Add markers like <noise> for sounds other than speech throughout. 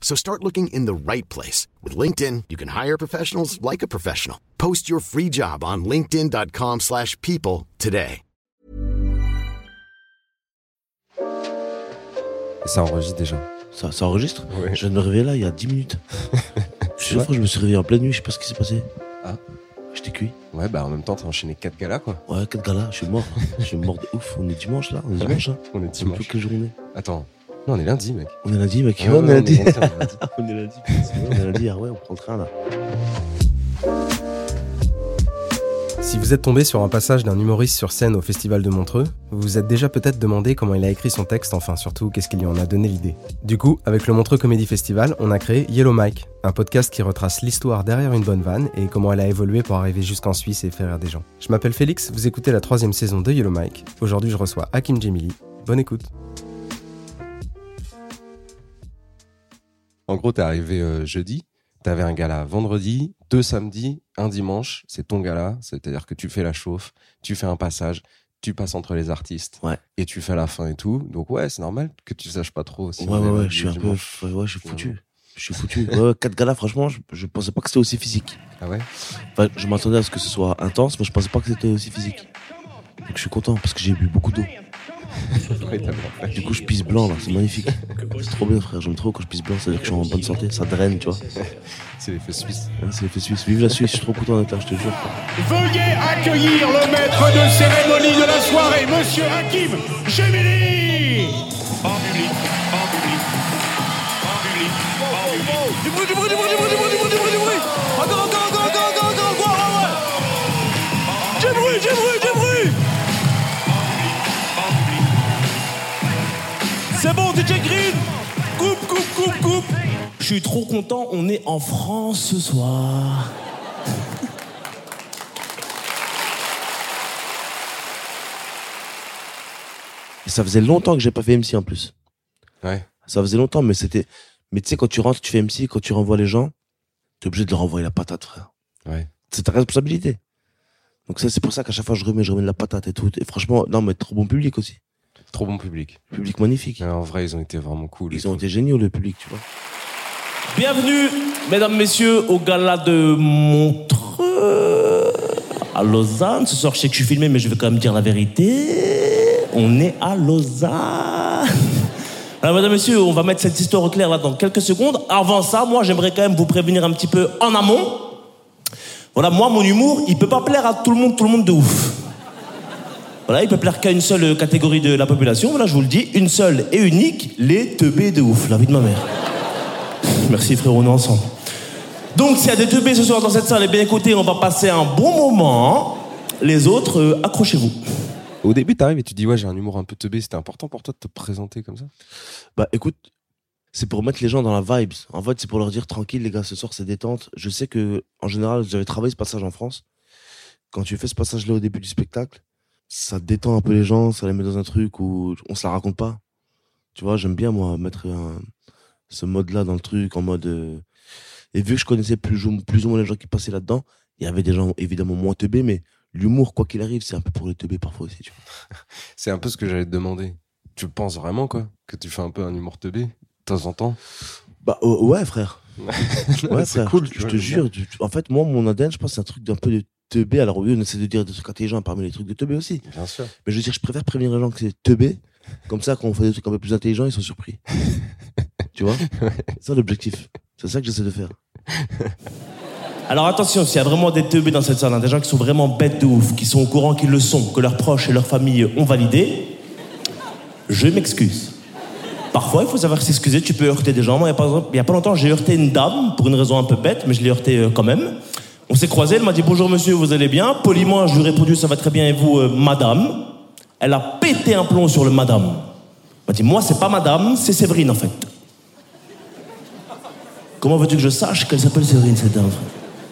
So start looking in the right place. With LinkedIn, you can hire professionals like a professional. Post your free job on linkedin.com/people slash people today. Ça enregistre déjà. Ça, ça enregistre? Ouais. Je viens de me réveiller là il y a 10 minutes. <laughs> je je me suis réveillé en pleine nuit, je sais pas ce qui s'est passé. Ah. J'étais cuit. Ouais, bah en même temps, t'as enchaîné 4 galas, quoi. Ouais, quel gars là, je suis mort. <laughs> je suis mort de ouf. On est dimanche là, on est dimanche. Hein. On est C'est plus dimanche. quelle journée Attends. Non, on est lundi, mec. On est lundi, mec. Ouais, Ouais, on ouais, est lundi. on est lundi, <laughs> On est lundi, ah ouais, on prend le train là. Si vous êtes tombé sur un passage d'un humoriste sur scène au Festival de Montreux, vous vous êtes déjà peut-être demandé comment il a écrit son texte, enfin surtout qu'est-ce qui lui en a donné l'idée. Du coup, avec le Montreux Comedy Festival, on a créé Yellow Mike, un podcast qui retrace l'histoire derrière une bonne vanne et comment elle a évolué pour arriver jusqu'en Suisse et faire rire des gens. Je m'appelle Félix, vous écoutez la troisième saison de Yellow Mike. Aujourd'hui, je reçois Hakim Jemili. Bonne écoute. En gros, t'es arrivé euh, jeudi, t'avais un gala vendredi, deux samedis, un dimanche, c'est ton gala, c'est-à-dire que tu fais la chauffe, tu fais un passage, tu passes entre les artistes, Ouais. et tu fais la fin et tout. Donc ouais, c'est normal que tu saches pas trop. si Ouais, ouais, ouais, je suis un peu. Ouais, je suis foutu. Je suis foutu. Ouais, 4 galas, franchement, je, je pensais pas que c'était aussi physique. Ah ouais? Enfin, je m'attendais à ce que ce soit intense, mais je pensais pas que c'était aussi physique. Donc je suis content parce que j'ai bu beaucoup d'eau. Du coup, je pisse blanc là, c'est magnifique. C'est trop bien, frère. J'aime trop quand je pisse blanc, c'est-à-dire que je suis en bonne santé, ça draine, tu vois. C'est l'effet suisse. Ouais, c'est l'effet suisse. Vive la Suisse, je suis trop content d'être là, je te jure. Veuillez accueillir le maître de cérémonie de la soirée, Monsieur Hakim Gemili En public, en public, en public, en public. Du bruit, du bruit, du bruit, du bruit, du bruit, DJ Green. Coupe, coupe, coupe, coupe. Je suis trop content, on est en France ce soir. Et ça faisait longtemps que j'ai pas fait MC en plus. Ouais. Ça faisait longtemps, mais c'était. Mais tu sais, quand tu rentres, tu fais MC, quand tu renvoies les gens, t'es obligé de leur envoyer la patate, frère. Ouais. C'est ta responsabilité. Donc ça, c'est pour ça qu'à chaque fois, je remets, je remets de la patate et tout. Et franchement, non, mais trop bon public aussi. Trop bon public. Public magnifique. En vrai, ils ont été vraiment cool. Ils ont été géniaux, le public, tu vois. Bienvenue, mesdames, messieurs, au gala de Montreux à Lausanne. Ce soir, je sais que je suis filmé, mais je vais quand même dire la vérité. On est à Lausanne. <laughs> Alors, mesdames, messieurs, on va mettre cette histoire au clair là dans quelques secondes. Avant ça, moi, j'aimerais quand même vous prévenir un petit peu en amont. Voilà, moi, mon humour, il peut pas plaire à tout le monde, tout le monde de ouf. Voilà, il peut plaire qu'à une seule catégorie de la population. Voilà, je vous le dis, une seule et unique, les teubés de ouf, la vie de ma mère. Merci frérot, on est ensemble. Donc s'il y a des teubés ce soir dans cette salle, eh bien écoutez, on va passer un bon moment. Les autres, euh, accrochez-vous. Au début, t'arrives et tu dis, ouais, j'ai un humour un peu teubé. C'était important pour toi de te présenter comme ça? Bah écoute, c'est pour mettre les gens dans la vibes. En fait, c'est pour leur dire tranquille, les gars, ce soir c'est détente. Je sais que en général, j'avais travaillé ce passage en France. Quand tu fais ce passage-là au début du spectacle, ça détend un peu les gens, ça les met dans un truc où on se la raconte pas. Tu vois, j'aime bien moi mettre un- ce mode-là dans le truc en mode. euh, Et vu que je connaissais plus ou, plus ou moins les gens qui passaient là-dedans, il y avait des gens évidemment moins teubés, mais l'humour, quoi qu'il arrive, c'est un peu pour les teubés parfois aussi. Tu vois. <laughs> C'est un peu ce que j'allais te demander. Tu penses vraiment, quoi Que tu fais un peu un humour teubé de temps en temps? Bah euh, ouais, frère. <laughs> Ouais, c'est frère, cool, je, te jure. tu- en fait, moi, mon ADN, je pense c'est un truc d'un peu de teubé. Alors oui, on essaie de dire des trucs intelligents parmi les trucs de teubé aussi. Bien sûr. Mais je veux dire, je préfère prévenir les gens que c'est teubé. Comme ça, quand on fait des trucs un peu plus intelligents, ils sont surpris. <laughs> tu vois? C'est ça l'objectif. C'est ça que j'essaie de faire. Alors attention, s'il y a vraiment des teubés dans cette salle, hein, des gens qui sont vraiment bêtes de ouf, qui sont au courant qu'ils le sont, que leurs proches et leurs familles ont validé, je m'excuse. Parfois, il faut savoir s'excuser, tu peux heurter des gens. Moi, il y a a pas longtemps, j'ai heurté une dame pour une raison un peu bête, mais je l'ai heurté euh, quand même. On s'est croisés, elle m'a dit bonjour monsieur, vous allez bien? Poliment, je lui ai répondu ça va très bien et vous, euh, madame? Elle a pété un plomb sur le madame. Elle m'a dit moi, c'est pas madame, c'est Séverine en fait. Comment veux-tu que je sache qu'elle s'appelle Séverine, cette dame?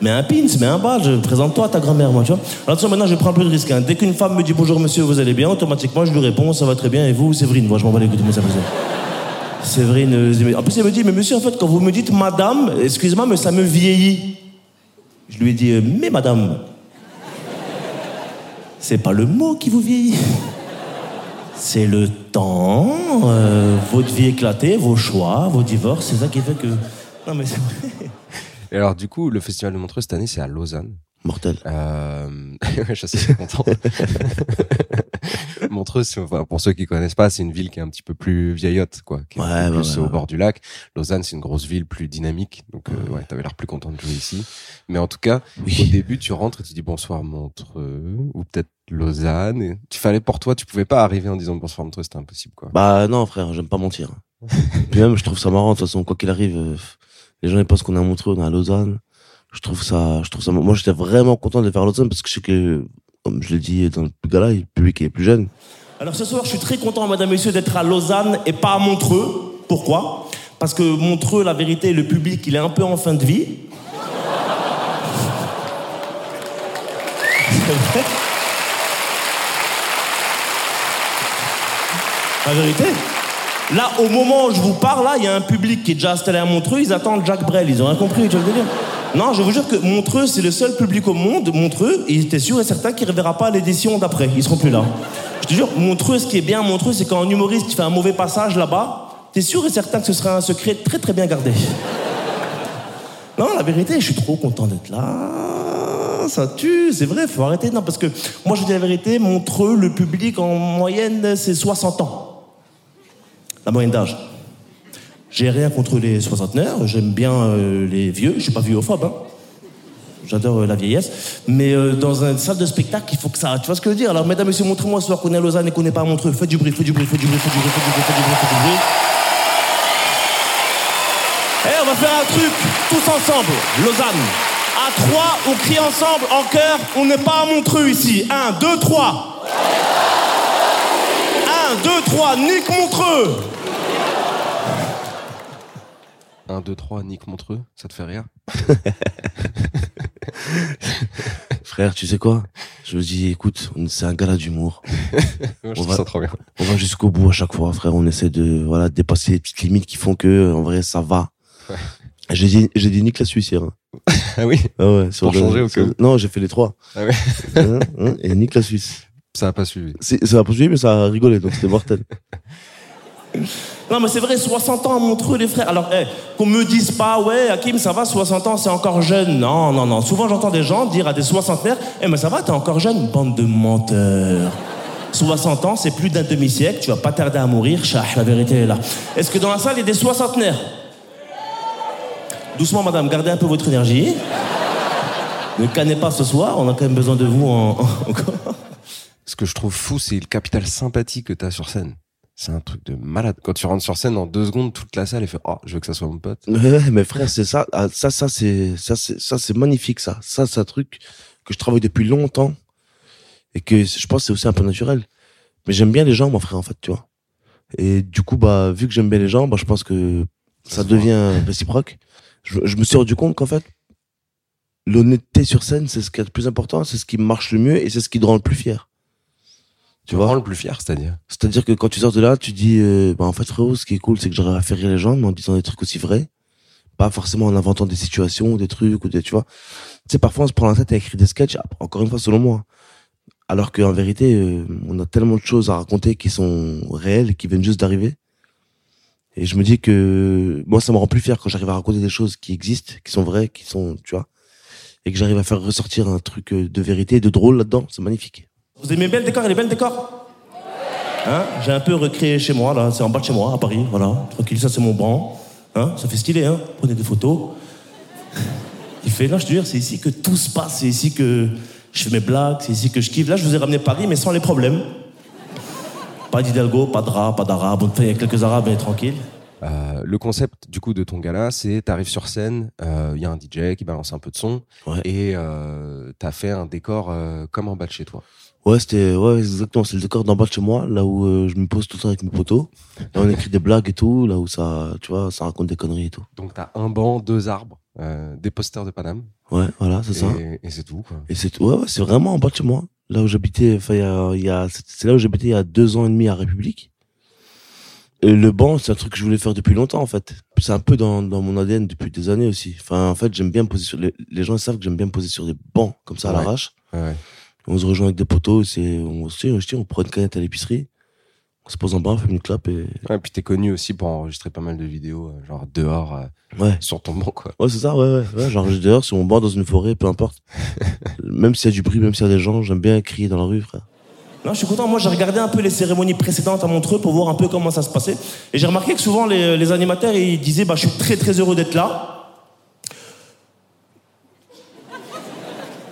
Mais un pins, mais un badge, présente-toi à ta grand-mère, moi, tu vois. Alors, maintenant, je prends un peu de risque. hein. Dès qu'une femme me dit bonjour monsieur, vous allez bien, automatiquement, je lui réponds ça va très bien, et vous, Séverine? Moi, je m'en les couilles de mes affaires. Séverine, euh, en plus, elle me dit, mais monsieur, en fait, quand vous me dites madame, excusez-moi, mais ça me vieillit. Je lui ai dit, euh, mais madame, c'est pas le mot qui vous vieillit. C'est le temps, euh, votre vie éclatée, vos choix, vos divorces, c'est ça qui fait que. Non, mais c'est. Et alors, du coup, le festival de Montreux cette année, c'est à Lausanne. Mortel. Euh... <laughs> ouais, je suis content. <laughs> Montreux, enfin, pour ceux qui connaissent pas, c'est une ville qui est un petit peu plus vieillotte, quoi, qui est Ouais, un peu ouais, plus ouais, au bord du lac. Lausanne, c'est une grosse ville plus dynamique, donc euh, ouais, t'avais l'air plus content de jouer ici. Mais en tout cas, Oui. au début, tu rentres et tu dis bonsoir Montreux ou peut-être Lausanne. Et tu fallait pour toi, tu pouvais pas arriver en disant bonsoir Montreux, c'était impossible, quoi. Bah non, frère, j'aime pas mentir. Puis même, je trouve ça marrant. De toute façon, quoi qu'il arrive, euh, les gens ils pensent qu'on est à Montreux, on est à Lausanne. Je trouve ça, je trouve ça. Moi, j'étais vraiment content de faire Lausanne parce que je sais que, comme je l'ai dit dans le gala, le public est plus jeune. Alors ce soir, je suis très content, madame, messieurs, d'être à Lausanne et pas à Montreux. Pourquoi? Parce que Montreux, la vérité, le public, il est un peu en fin de vie. <laughs> La vérité. Là, au moment où je vous parle, là, il y a un public qui est déjà installé à Montreux, ils attendent Jacques Brel, ils ont rien compris, tu veux dire? Non, je vous jure que Montreux, c'est le seul public au monde, Montreux, et était sûr et certain qu'il ne reverra pas l'édition d'après, ils seront plus là. Je te jure, Montreux, ce qui est bien Montreux, c'est quand un humoriste fait un mauvais passage là-bas, t'es sûr et certain que ce sera un secret très très bien gardé. Non, la vérité, je suis trop content d'être là. Ça tue, c'est vrai, faut arrêter. Non, parce que moi, je dis la vérité, Montreux, le public en moyenne, c'est 60 ans. La moyenne d'âge. J'ai rien contre les soixantenaires, j'aime bien euh, les vieux, je suis pas vieux-ophobe, hein. J'adore euh, la vieillesse. Mais euh, dans une salle de spectacle, il faut que ça. Tu vois ce que je veux dire? Alors, mesdames, messieurs, montrez-moi ce soir qu'on est à Lausanne et qu'on n'est pas à Montreux. Faites du bruit, faites du bruit, faites du bruit, faites du bruit, faites du bruit, faites du bruit, faites du bruit. Eh, on va faire un truc tous ensemble. Lausanne. À trois, on crie ensemble en chœur. On n'est pas à Montreux ici. Un, deux, trois. Un, deux, trois. Nique Montreux. 1, 2, 3, Nick Montreux, ça te fait rire <laughs> Frère, tu sais quoi? Je me dis, écoute, c'est un gala d'humour. <laughs> On. On va jusqu'au bout à chaque fois, frère. On essaie de voilà dépasser les petites limites qui font que, en vrai, ça va. J'ai dit, j'ai dit Nick la Suisse hier. hein. Ah oui? Ah ouais, Pour le- changer cas où. Non, j'ai fait les trois. Ah ouais Hein, hein, et Nick la Suisse. Ça a pas suivi. Ça a poursuivi, mais ça a rigolé, donc c'était mortel. <laughs> Non, mais c'est vrai, 60 ans à Montreux, les frères. Alors, eh, qu'on me dise pas, ouais, Hakim, ça va, 60 ans, c'est encore jeune. Non, non, non. Souvent, j'entends des gens dire à des soixantenaires, eh, mais ça va, t'es encore jeune, bande de menteurs. 60 ans, c'est plus d'un demi-siècle, tu vas pas tarder à mourir, chah, la vérité est là. Est-ce que dans la salle, il y a des soixantenaires? Doucement, madame, gardez un peu votre énergie. Ne cannez pas ce soir, on a quand même besoin de vous. Ce que je trouve fou, c'est le capital sympathie que t'as sur scène. C'est un truc de malade. Quand tu rentres sur scène, en deux secondes, toute la salle, elle fait Oh, je veux que ça soit mon pote. Ouais, mais frère, c'est ça, ah, ça, ça, c'est, ça, c'est, ça, c'est magnifique, ça. Ça, c'est un truc que je travaille depuis longtemps et que je pense que c'est aussi un peu naturel. Mais j'aime bien les gens, mon frère, en fait, tu vois. Et du coup, bah, vu que j'aime bien les gens, bah, je pense que ça, devient réciproque. Je, je me suis rendu compte qu'en fait, l'honnêteté sur scène, c'est ce qui est le plus important, c'est ce qui marche le mieux et c'est ce qui te rend le plus fier. Tu vois? le plus fier, c'est-à-dire. C'est-à-dire que quand tu sors de là, tu dis, euh, bah, en fait, frérot, ce qui est cool, c'est que j'aurais à faire rire les gens, mais en disant des trucs aussi vrais. Pas forcément en inventant des situations ou des trucs ou des, tu vois. Tu sais, parfois, on se prend la tête à écrire des sketchs, encore une fois, selon moi. Alors qu'en vérité, euh, on a tellement de choses à raconter qui sont réelles qui viennent juste d'arriver. Et je me dis que, moi, ça me rend plus fier quand j'arrive à raconter des choses qui existent, qui sont vraies, qui sont, tu vois. Et que j'arrive à faire ressortir un truc euh, de vérité, de drôle là-dedans. C'est magnifique. Vous aimez bien le décor Il est bien le décor Hein? J'ai un peu recréé chez moi, là. C'est en bas de chez moi, à Paris. Voilà. Tranquille, ça, c'est mon banc. Hein? Ça fait stylé, hein? Prenez des photos. <laughs> Il kiffer. Non, je te jure, c'est ici que tout se passe. C'est ici que je fais mes blagues. C'est ici que je kiffe. Là, je vous ai ramené Paris, mais sans les problèmes. Pas d'Hidalgo, pas de rap, pas d'arabe. Enfin, il y a quelques arabes, mais tranquille. Euh, le concept du coup de ton gala, c'est t'arrives sur scène, euh, il y a un DJ qui balance un peu de son Ouais. et euh, t'as fait un décor euh, comme en bas de chez toi. Ouais, c'était, ouais, exactement. C'est le décor d'en bas de chez moi, là où euh, je me pose tout le temps avec mes potos. Là, on écrit des blagues et tout, là où ça, tu vois, ça raconte des conneries et tout. Donc t'as un banc, deux arbres, euh, des posters de Paname Ouais, voilà, c'est ça. et, et c'est tout quoi. Et c'est, ouais, ouais, c'est vraiment en bas de chez moi. Là où j'habitais, enfin, il y a, y a, c'est là où j'habitais il y a deux ans et demi à République. Et le banc, c'est un truc que je voulais faire depuis longtemps, en fait. C'est un peu dans, dans mon ADN depuis des années aussi. Enfin, en fait, j'aime bien me poser sur, les, les gens savent que j'aime bien me poser sur des bancs, comme ça, à Ouais. l'arrache. Ouais. On se rejoint avec des potos, c'est, on se tire, je tire, on prend une canette à l'épicerie. On se pose en bas, on fait une clap et, Ouais, puis t'es connu aussi pour enregistrer pas mal de vidéos, euh, genre dehors, euh, ouais. sur ton banc quoi. Ouais, c'est ça, ouais, ouais, ouais. Genre, je dehors, sur mon banc, dans une forêt, peu importe. <laughs> même s'il y a du bruit, même s'il y a des gens, j'aime bien crier dans la rue, frère. Non, je suis content. Moi, j'ai regardé un peu les cérémonies précédentes à Montreux pour voir un peu comment ça se passait. Et j'ai remarqué que souvent, les, les animateurs, ils disaient bah, Je suis très, très heureux d'être là.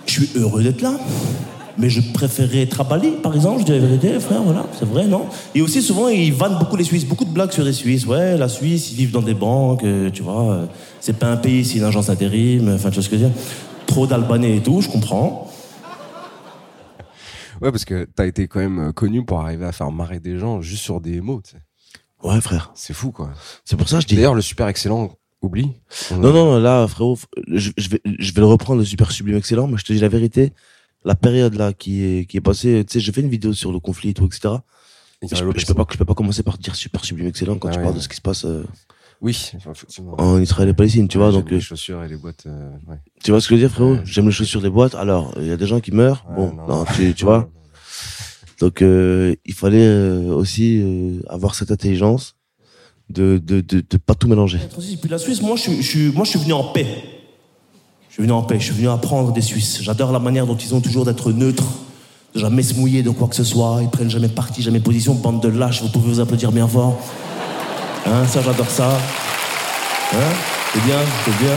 Je suis heureux d'être là. Mais je préférerais être à Bali, par exemple, je dis la vérité, frère, voilà, c'est vrai, non? Et aussi, souvent, ils vannent beaucoup les Suisses, beaucoup de blagues sur les Suisses. Ouais, la Suisse, ils vivent dans des banques, euh, tu vois, euh, c'est pas un pays, c'est une agence intérim, enfin, tu vois ce que je veux dire? Trop d'Albanais et tout, je comprends. Ouais, parce que t'as été quand même euh, connu pour arriver à faire marrer des gens juste sur des mots. tu sais. Ouais, frère. C'est fou quoi. C'est pour ça que je dis. D'ailleurs, le super excellent, oublie. On- Non, non, là, frérot, je vais, je vais le reprendre, le super sublime excellent, mais je te dis la vérité. La période là qui est, qui est passée, tu sais, j'ai fait une vidéo sur le conflit et tout, etc. Je, a je peux pas, je peux pas commencer par dire super sublime excellent quand Ah tu ouais, parles ouais. de ce qui se passe euh, Oui, effectivement. en Israël et Palestine, tu vois. Donc, les euh, chaussures et les boîtes. euh, ouais. tu vois ce que je veux dire, frérot Ouais, J'aime les chaussures des boîtes. Alors, il y a des gens qui meurent. Ouais, bon, non, tu, tu vois. Donc, euh, il fallait euh, aussi euh, avoir cette intelligence de, de, de, de pas tout mélanger. Puis la Suisse, moi je, suis- je, suis- moi, je suis venu en paix. Je suis venu en paix, je suis venu apprendre des Suisses. J'adore la manière dont ils ont toujours d'être neutres, de jamais se mouiller de quoi que ce soit. Ils prennent jamais parti, jamais position. Bande de lâches, vous pouvez vous applaudir bien fort. Hein, ça, j'adore ça. Hein, c'est bien, c'est bien.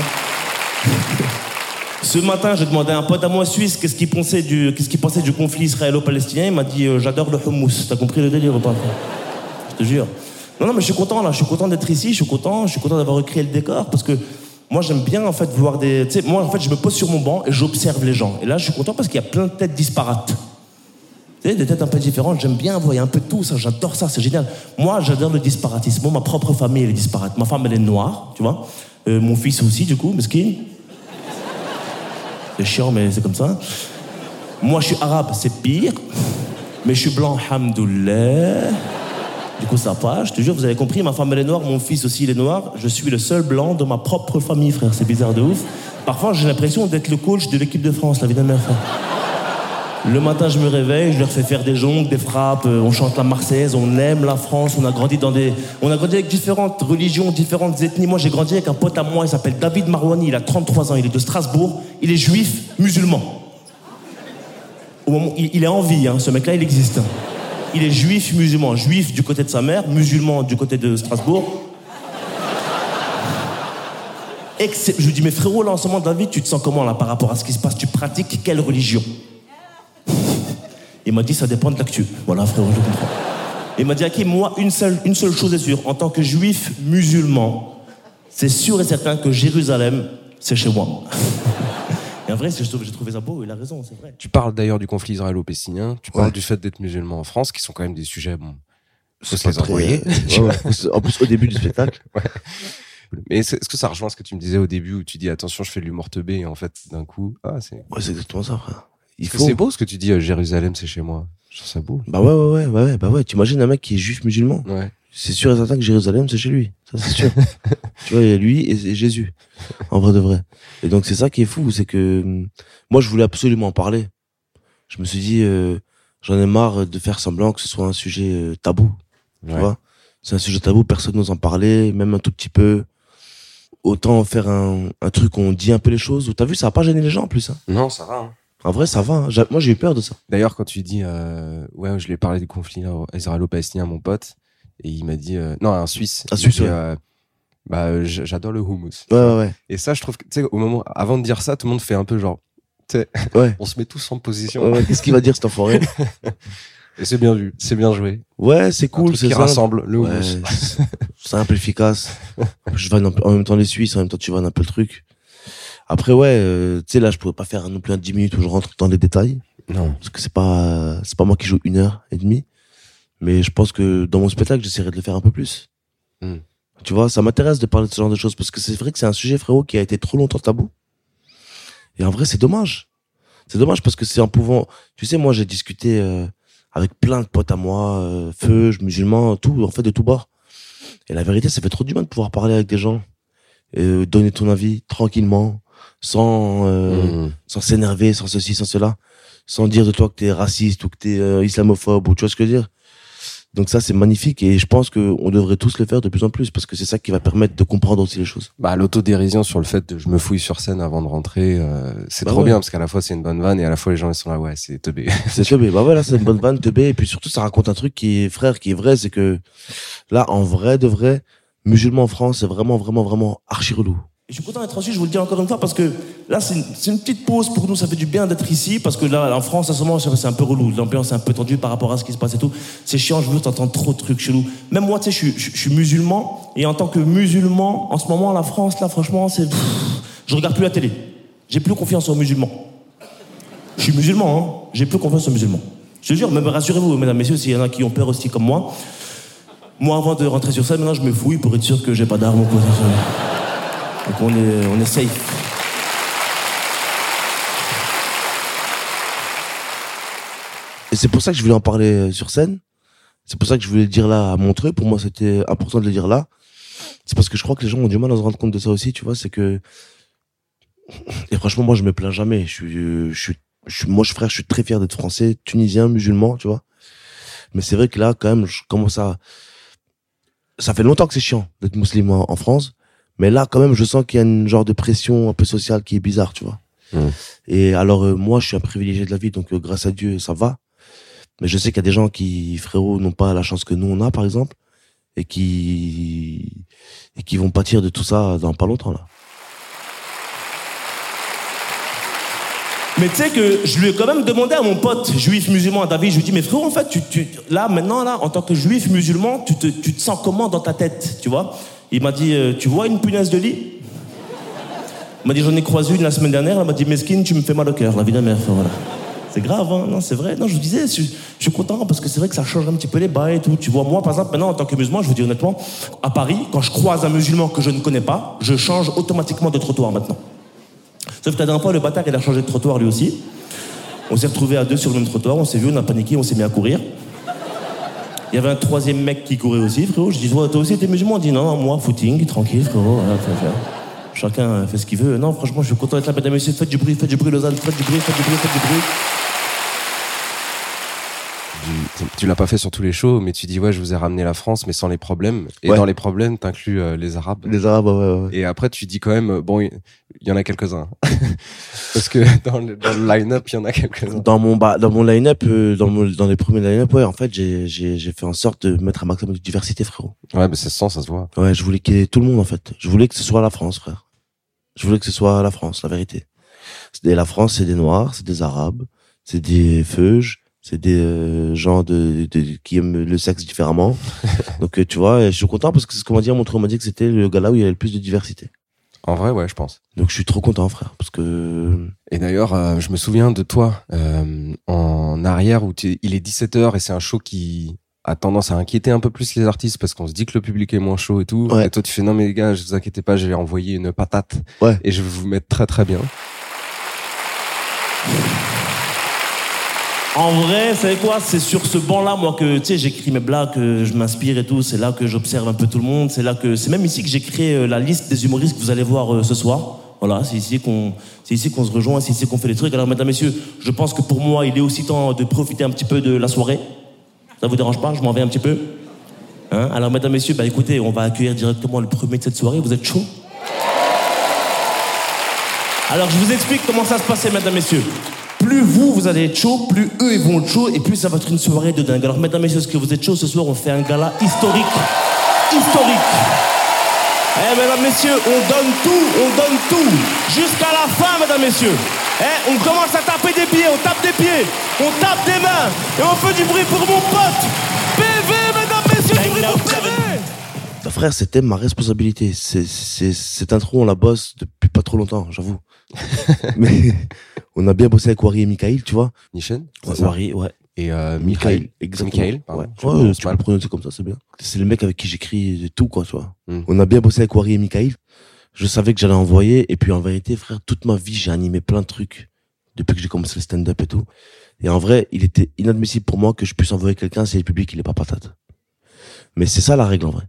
<laughs> Ce matin, j'ai demandé à un pote à moi suisse qu'est-ce qu'il pensait du, qu'est-ce qu'il pensait du conflit israélo-palestinien? Il m'a dit euh, J'adore le hummus. T'as compris le délire ou pas? Je te jure. Non, non, mais je suis content là. Je suis content d'être ici. Je suis content. Je suis content d'avoir recréé le décor parce que moi, j'aime bien en fait voir des. Tu moi, en fait, je me pose sur mon banc et j'observe les gens. Et là, je suis content parce qu'il y a plein de têtes disparates. Tu des têtes un peu différentes. J'aime bien voir. Il un peu tout. Ça, j'adore ça. C'est génial. Moi, j'adore le disparatisme. Moi, ma propre famille, elle est disparate. Ma femme, elle est noire, tu vois. Euh, mon fils aussi, du coup, mesquine. C'est chiant, mais c'est comme ça. Moi, je suis arabe, c'est pire. Mais je suis blanc, hamdoullah. Du coup, ça passe. Je te jure, vous avez compris, ma femme, elle est noire, mon fils aussi, il est noir. Je suis le seul blanc de ma propre famille, frère. C'est bizarre de ouf. Parfois, j'ai l'impression d'être le coach de l'équipe de France, la vie mère, frère. Le matin, je me réveille, je leur fais faire des jongles, des frappes, euh, on chante la Marseillaise, on aime la France, on a grandi dans des, on a grandi avec différentes religions, différentes ethnies. Moi, j'ai grandi avec un pote à moi, il s'appelle David Marouani, il a 33 ans, il est de Strasbourg, il est juif, musulman. Au moment, il, est en vie, hein, ce mec-là, il existe. Il est juif, musulman, juif du côté de sa mère, musulman du côté de Strasbourg. Je lui dis, mais frérot, là en ce moment, David, tu te sens comment là par rapport à ce qui se passe? Tu pratiques quelle religion? Il m'a dit, ça dépend de l'actu. Voilà, frérot, je comprends. Il m'a dit, Hakim, moi, une seule, une seule chose est sûre. En tant que juif musulman, c'est sûr et certain que Jérusalem, c'est chez moi. Et en vrai, c'est- j'ai trouvé ça beau, il a raison, c'est vrai. Tu parles d'ailleurs du conflit israélo-palestinien. Tu parles Ouais. du fait d'être musulman en France, qui sont quand même des sujets. Bon, faut se les très- envoyer. Ouais. En plus, au début du spectacle. <laughs> Mais est-ce que ça rejoint ce que tu me disais au début où tu dis attention, je fais de l'humour teubé et en fait, d'un coup, ah, c'est. Ouais, c'est exactement ça, frère. C'est beau ce que tu dis, euh, Jérusalem, c'est chez moi. Je trouve ça beau. Bah ouais, ouais, ouais, ouais, ouais, bah ouais. T'imagines un mec qui est juif musulman. Ouais. C'est sûr et certain que Jérusalem, c'est chez lui. Ça, c'est sûr. <laughs> tu vois, il y a lui et, Jésus. En vrai de vrai. Et donc, c'est ça qui est fou, c'est que hum, moi, je voulais absolument en parler. Je me suis dit, euh, j'en ai marre de faire semblant que ce soit un sujet euh, tabou. Tu vois C'est un sujet tabou, personne n'ose en parler, même un tout petit peu. Autant faire un, un truc où on dit un peu les choses. T'as vu, ça a pas gêné les gens en plus. Hein. Non, ça va. hein. En vrai, ça va. hein. Moi, j'ai eu peur de ça. D'ailleurs, quand tu dis, euh, ouais, je lui ai parlé du conflit israélo-palestinien à mon pote, et il m'a dit, euh, non, un Suisse. Un Suisse, dit, ouais. euh, Bah, euh, j'adore le hummus. Ouais, ouais, ouais. Et ça, je trouve que, tu sais, au moment, avant de dire ça, tout le monde fait un peu genre, tu sais, <laughs> Ouais. on se met tous en position. Ouais, Qu'est-ce qu'il va dire cet enfoiré? <laughs> Et c'est bien vu, c'est bien joué. Ouais, c'est cool, c'est qui simple. rassemble le hummus. simple, efficace. Je vanne en même temps les Suisses, en même temps tu vannes un peu le truc. Après, ouais, euh, tu sais, là, je pourrais pas faire non plus un 10 minutes où je rentre dans les détails. Non. Parce que c'est pas, c'est pas moi qui joue une heure et demie. Mais je pense que dans mon spectacle, j'essaierai de le faire un peu plus. Hmm. Tu vois, ça m'intéresse de parler de ce genre de choses parce que c'est vrai que c'est un sujet, frérot, qui a été trop longtemps tabou. Et en vrai, c'est dommage. C'est dommage parce que c'est en pouvant, tu sais, moi, j'ai discuté, euh, avec plein de potes à moi, euh, feu, musulmans, tout, en fait, de tout bord. Et la vérité, ça fait trop du bien de pouvoir parler avec des gens, et euh, donner ton avis tranquillement, sans, euh, Mmh. sans s'énerver, sans ceci, sans cela, sans dire de toi que t'es raciste ou que t'es euh, islamophobe ou tu vois ce que je veux dire. Donc ça, c'est magnifique et je pense que on devrait tous le faire de plus en plus parce que c'est ça qui va permettre de comprendre aussi les choses. Bah, l'autodérision sur le fait de je me fouille sur scène avant de rentrer, euh, c'est Bah trop ouais. bien parce qu'à la fois c'est une bonne vanne et à la fois les gens ils sont là, ouais, c'est teubé. <laughs> C'est teubé. Bah voilà, c'est une bonne vanne, teubé. Et puis surtout, ça raconte un truc qui est, frère, qui est vrai, c'est que là, en vrai de vrai, musulman en France, c'est vraiment, vraiment, vraiment archi relou. Je suis content d'être reçu, je vous le dis encore une fois, parce que là, c'est une, petite pause pour nous, ça fait du bien d'être ici, parce que là, en France, à ce moment, c'est un peu relou, l'ambiance est un peu tendue par rapport à ce qui se passe et tout. C'est chiant, je veux t'entendre trop de trucs chelous. Même moi, tu sais, je, suis- musulman, et en tant que musulman, en ce moment, la France, là, franchement, c'est. Je regarde plus la télé. J'ai plus confiance aux musulmans. Je suis musulman, hein, j'ai plus confiance aux musulmans. Je te jure, même rassurez-vous, mesdames, messieurs, s'il y en a qui ont peur aussi comme moi. Moi, avant de rentrer sur scène, maintenant, je me fouille pour être sûr que j'ai pas d'armes ou quoi. Donc on est, on est safe. Et c'est pour ça que je voulais en parler euh, sur scène. C'est pour ça que je voulais le dire là à Montreux. Pour moi, c'était important de le dire là. C'est parce que je crois que les gens ont du mal à se rendre compte de ça aussi, tu vois. C'est que. Et franchement, moi, je me plains jamais. Je suis, euh, je suis, moi, je frère, je suis très fier d'être français, tunisien, musulman, tu vois. Mais c'est vrai que là, quand même, je commence à. Ça fait longtemps que c'est chiant d'être musulman en France. Mais là, quand même, je sens qu'il y a une genre de pression un peu sociale qui est bizarre, tu vois. Mhm. Et alors, euh, moi, je suis un privilégié de la vie, donc euh, grâce à Dieu, ça va. Mais je sais qu'il y a des gens qui, frérot, n'ont pas la chance que nous, on a, par exemple, et qui, et qui vont pâtir de tout ça dans pas longtemps, là. Mais tu sais que je lui ai quand même demandé à mon pote juif musulman, à David, je lui ai dit, mais frérot, en fait, tu, tu, là, maintenant, là, en tant que juif musulman, tu te, tu te sens comment dans ta tête, tu vois? Il m'a dit, euh, tu vois une punaise de lit? Il m'a dit, j'en ai croisé une la semaine dernière, elle m'a dit, mesquine, tu me fais mal au cœur, la vie de Enfin, voilà. C'est grave, hein Non, c'est vrai. Non, je disais, je, je suis content parce que c'est vrai que ça change un petit peu les bails et tout. Tu vois, moi, par exemple, maintenant, en tant que musulman, je vous dis honnêtement, à Paris, quand je croise un musulman que je ne connais pas, je change automatiquement de trottoir maintenant. Sauf que la dernière fois, le bâtard, il a changé de trottoir lui aussi. On s'est retrouvés à deux sur le même trottoir, on s'est vu, on a paniqué, on s'est mis à courir. Il y avait un troisième mec qui courait aussi, frérot. Je dis, toi, toi aussi, t'es musulman Il dit, non, non, moi, footing, tranquille, frérot. voilà, fait- fait- Chacun fait ce qu'il veut. Non, franchement, je suis content d'être là, mesdames et messieurs. Faites du bruit, faites du bruit, Lausanne, faites du bruit, faites du bruit, faites du bruit. Tu, tu l'as pas fait sur tous les shows, mais tu dis ouais, je vous ai ramené la France, mais sans les problèmes. Et Ouais. dans les problèmes, t'inclus euh, les Arabes. Les Arabes, ouais, ouais. Et après, tu dis quand même, bon, il y en a quelques-uns. <laughs> Parce que dans le, dans le line-up, il y en a quelques-uns. Dans mon, bah, dans mon line-up, euh, dans, mon- dans les premiers line-up, ouais, en fait, j'ai, j'ai, j'ai fait en sorte de mettre un maximum de diversité, frérot. Ouais, mais c'est sans, ça se voit. Ouais, je voulais qu'il y ait tout le monde, en fait. Je voulais que ce soit la France, frère. Je voulais que ce soit la France, la vérité. Et la France, c'est des Noirs, c'est des Arabes, c'est des Feuges, c'est des euh, gens de, de, qui aiment le sexe différemment. <laughs> Donc, euh, tu vois, je suis content parce que c'est ce qu'on m'a dit, mon on m'a dit que c'était le gars là où il y avait le plus de diversité. En vrai, ouais, je pense. Donc, je suis trop content, frère, parce que Et d'ailleurs, euh, je me souviens de toi euh, en arrière où il est 17h et c'est un show qui a tendance à inquiéter un peu plus les artistes parce qu'on se dit que le public est moins chaud et tout. Ouais. Et toi, tu fais non, mais les gars, je vous inquiétez pas, j'ai envoyé une patate Ouais. et je vais vous mettre très très bien. En vrai, savez quoi C'est sur ce banc-là, moi, que tu sais, j'écris mes blagues, que je m'inspire et tout. C'est là que j'observe un peu tout le monde. C'est là que, c'est même ici que j'ai créé euh, la liste des humoristes que vous allez voir euh, ce soir. Voilà, c'est ici qu'on, c'est ici qu'on se rejoint, c'est ici qu'on fait les trucs. Alors, mesdames, messieurs, je pense que pour moi, il est aussi temps de profiter un petit peu de la soirée. Ça vous dérange pas Je m'en vais un petit peu? Hein? Alors, mesdames, messieurs, bah écoutez, on va accueillir directement le premier de cette soirée. Vous êtes chaud? Alors, je vous explique comment ça se passait, mesdames, messieurs. Plus vous, vous allez être chaud, plus eux, ils vont être chauds, et plus ça va être une soirée de dingue. Alors, mesdames, messieurs, est-ce que vous êtes chaud ce soir? On fait un gala historique. Historique. Eh, mesdames, messieurs, on donne tout, on donne tout. Jusqu'à la fin, mesdames, messieurs. Eh, on commence à taper des pieds, on tape des pieds, on tape des mains, et on fait du bruit pour mon pote. PV, mesdames, messieurs, du bruit pour PV. Bah, frère, c'était ma responsabilité. C'est, c'est, cette intro, on la bosse depuis pas trop longtemps, j'avoue. <laughs> Mais on a bien bossé avec Wari et Mikaïl, tu vois. Nishen Ouais, Wari. Et euh, Mikhail. exactement. Pardon. Ouais, Je Ouais, tu peux le prononcer comme ça, c'est bien. C'est le mec avec qui j'écris tout, quoi, tu vois. Hmm. On a bien bossé avec Wari et Mikaïl. Je savais que j'allais envoyer. Et puis, en vérité, frère, toute ma vie, j'ai animé plein de trucs depuis que j'ai commencé le stand-up et tout. Et en vrai, il était inadmissible pour moi que je puisse envoyer quelqu'un si le public, il est pas patate. Mais c'est ça la règle, en vrai.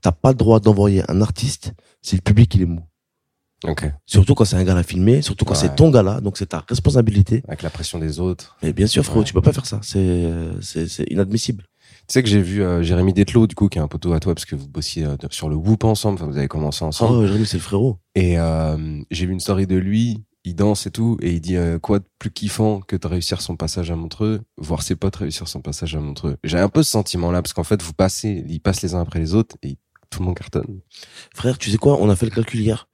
T'as pas le droit d'envoyer un artiste si le public, il est mou. Ok. Surtout quand c'est un gars à filmer, surtout quand Ouais. c'est ton gars là, donc c'est ta responsabilité. Avec la pression des autres. Mais bien sûr, frérot, Ouais. tu peux pas faire ça. C'est, c'est, c'est inadmissible. Tu sais que j'ai vu euh, Jérémy Detlo, du coup, qui est un poteau à toi, parce que vous bossiez euh, sur le Whoop ensemble, enfin, vous avez commencé ensemble. Oh, Jérémy, c'est le frérot. Et euh, j'ai vu une story de lui, il danse et tout, et il dit euh, quoi de plus kiffant que de réussir son passage à Montreux, voir ses potes réussir son passage à Montreux. J'ai un peu ce sentiment-là, parce qu'en fait, vous passez, ils passent les uns après les autres, et tout le monde cartonne. Frère, tu sais quoi? On a fait le calcul hier.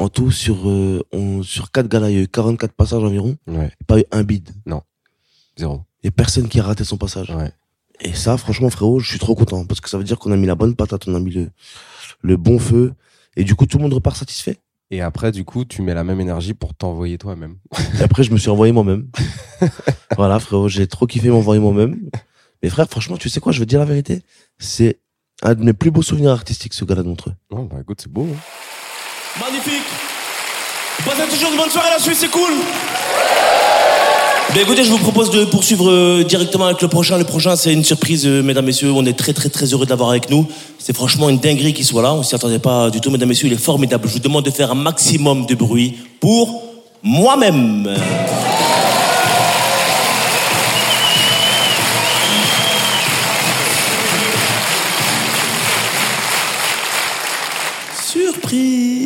En tout, sur, euh, on, sur 4 galas, il y a eu 44 passages environ. Ouais, Pas eu un bide. zéro. Il a personne qui a raté son passage. Ouais. Et ça, franchement, frérot, je suis trop content. Parce que ça veut dire qu'on a mis la bonne patate, on a mis le, le bon feu. Et du coup, tout le monde repart satisfait. Et après, du coup, tu mets la même énergie pour t'envoyer toi-même. Et après, je me suis envoyé moi-même. <laughs> voilà, frérot, j'ai trop kiffé m'envoyer moi-même. Mais frère, franchement, tu sais quoi, je veux dire la vérité? C'est un de mes plus beaux souvenirs artistiques, ce gala de Montreux. Non, bah écoute, c'est beau. hein. Magnifique. Passez toujours une bonne soirée, la Suisse, c'est cool. Ben écoutez, je vous propose de poursuivre euh, directement avec le prochain. Le prochain, c'est une surprise, euh, mesdames, messieurs. On est très, très, très heureux de l'avoir avec nous. C'est franchement une dinguerie qu'il soit là. On s'y attendait pas du tout, mesdames, messieurs. Il est formidable. Je vous demande de faire un maximum de bruit pour moi-même. Surprise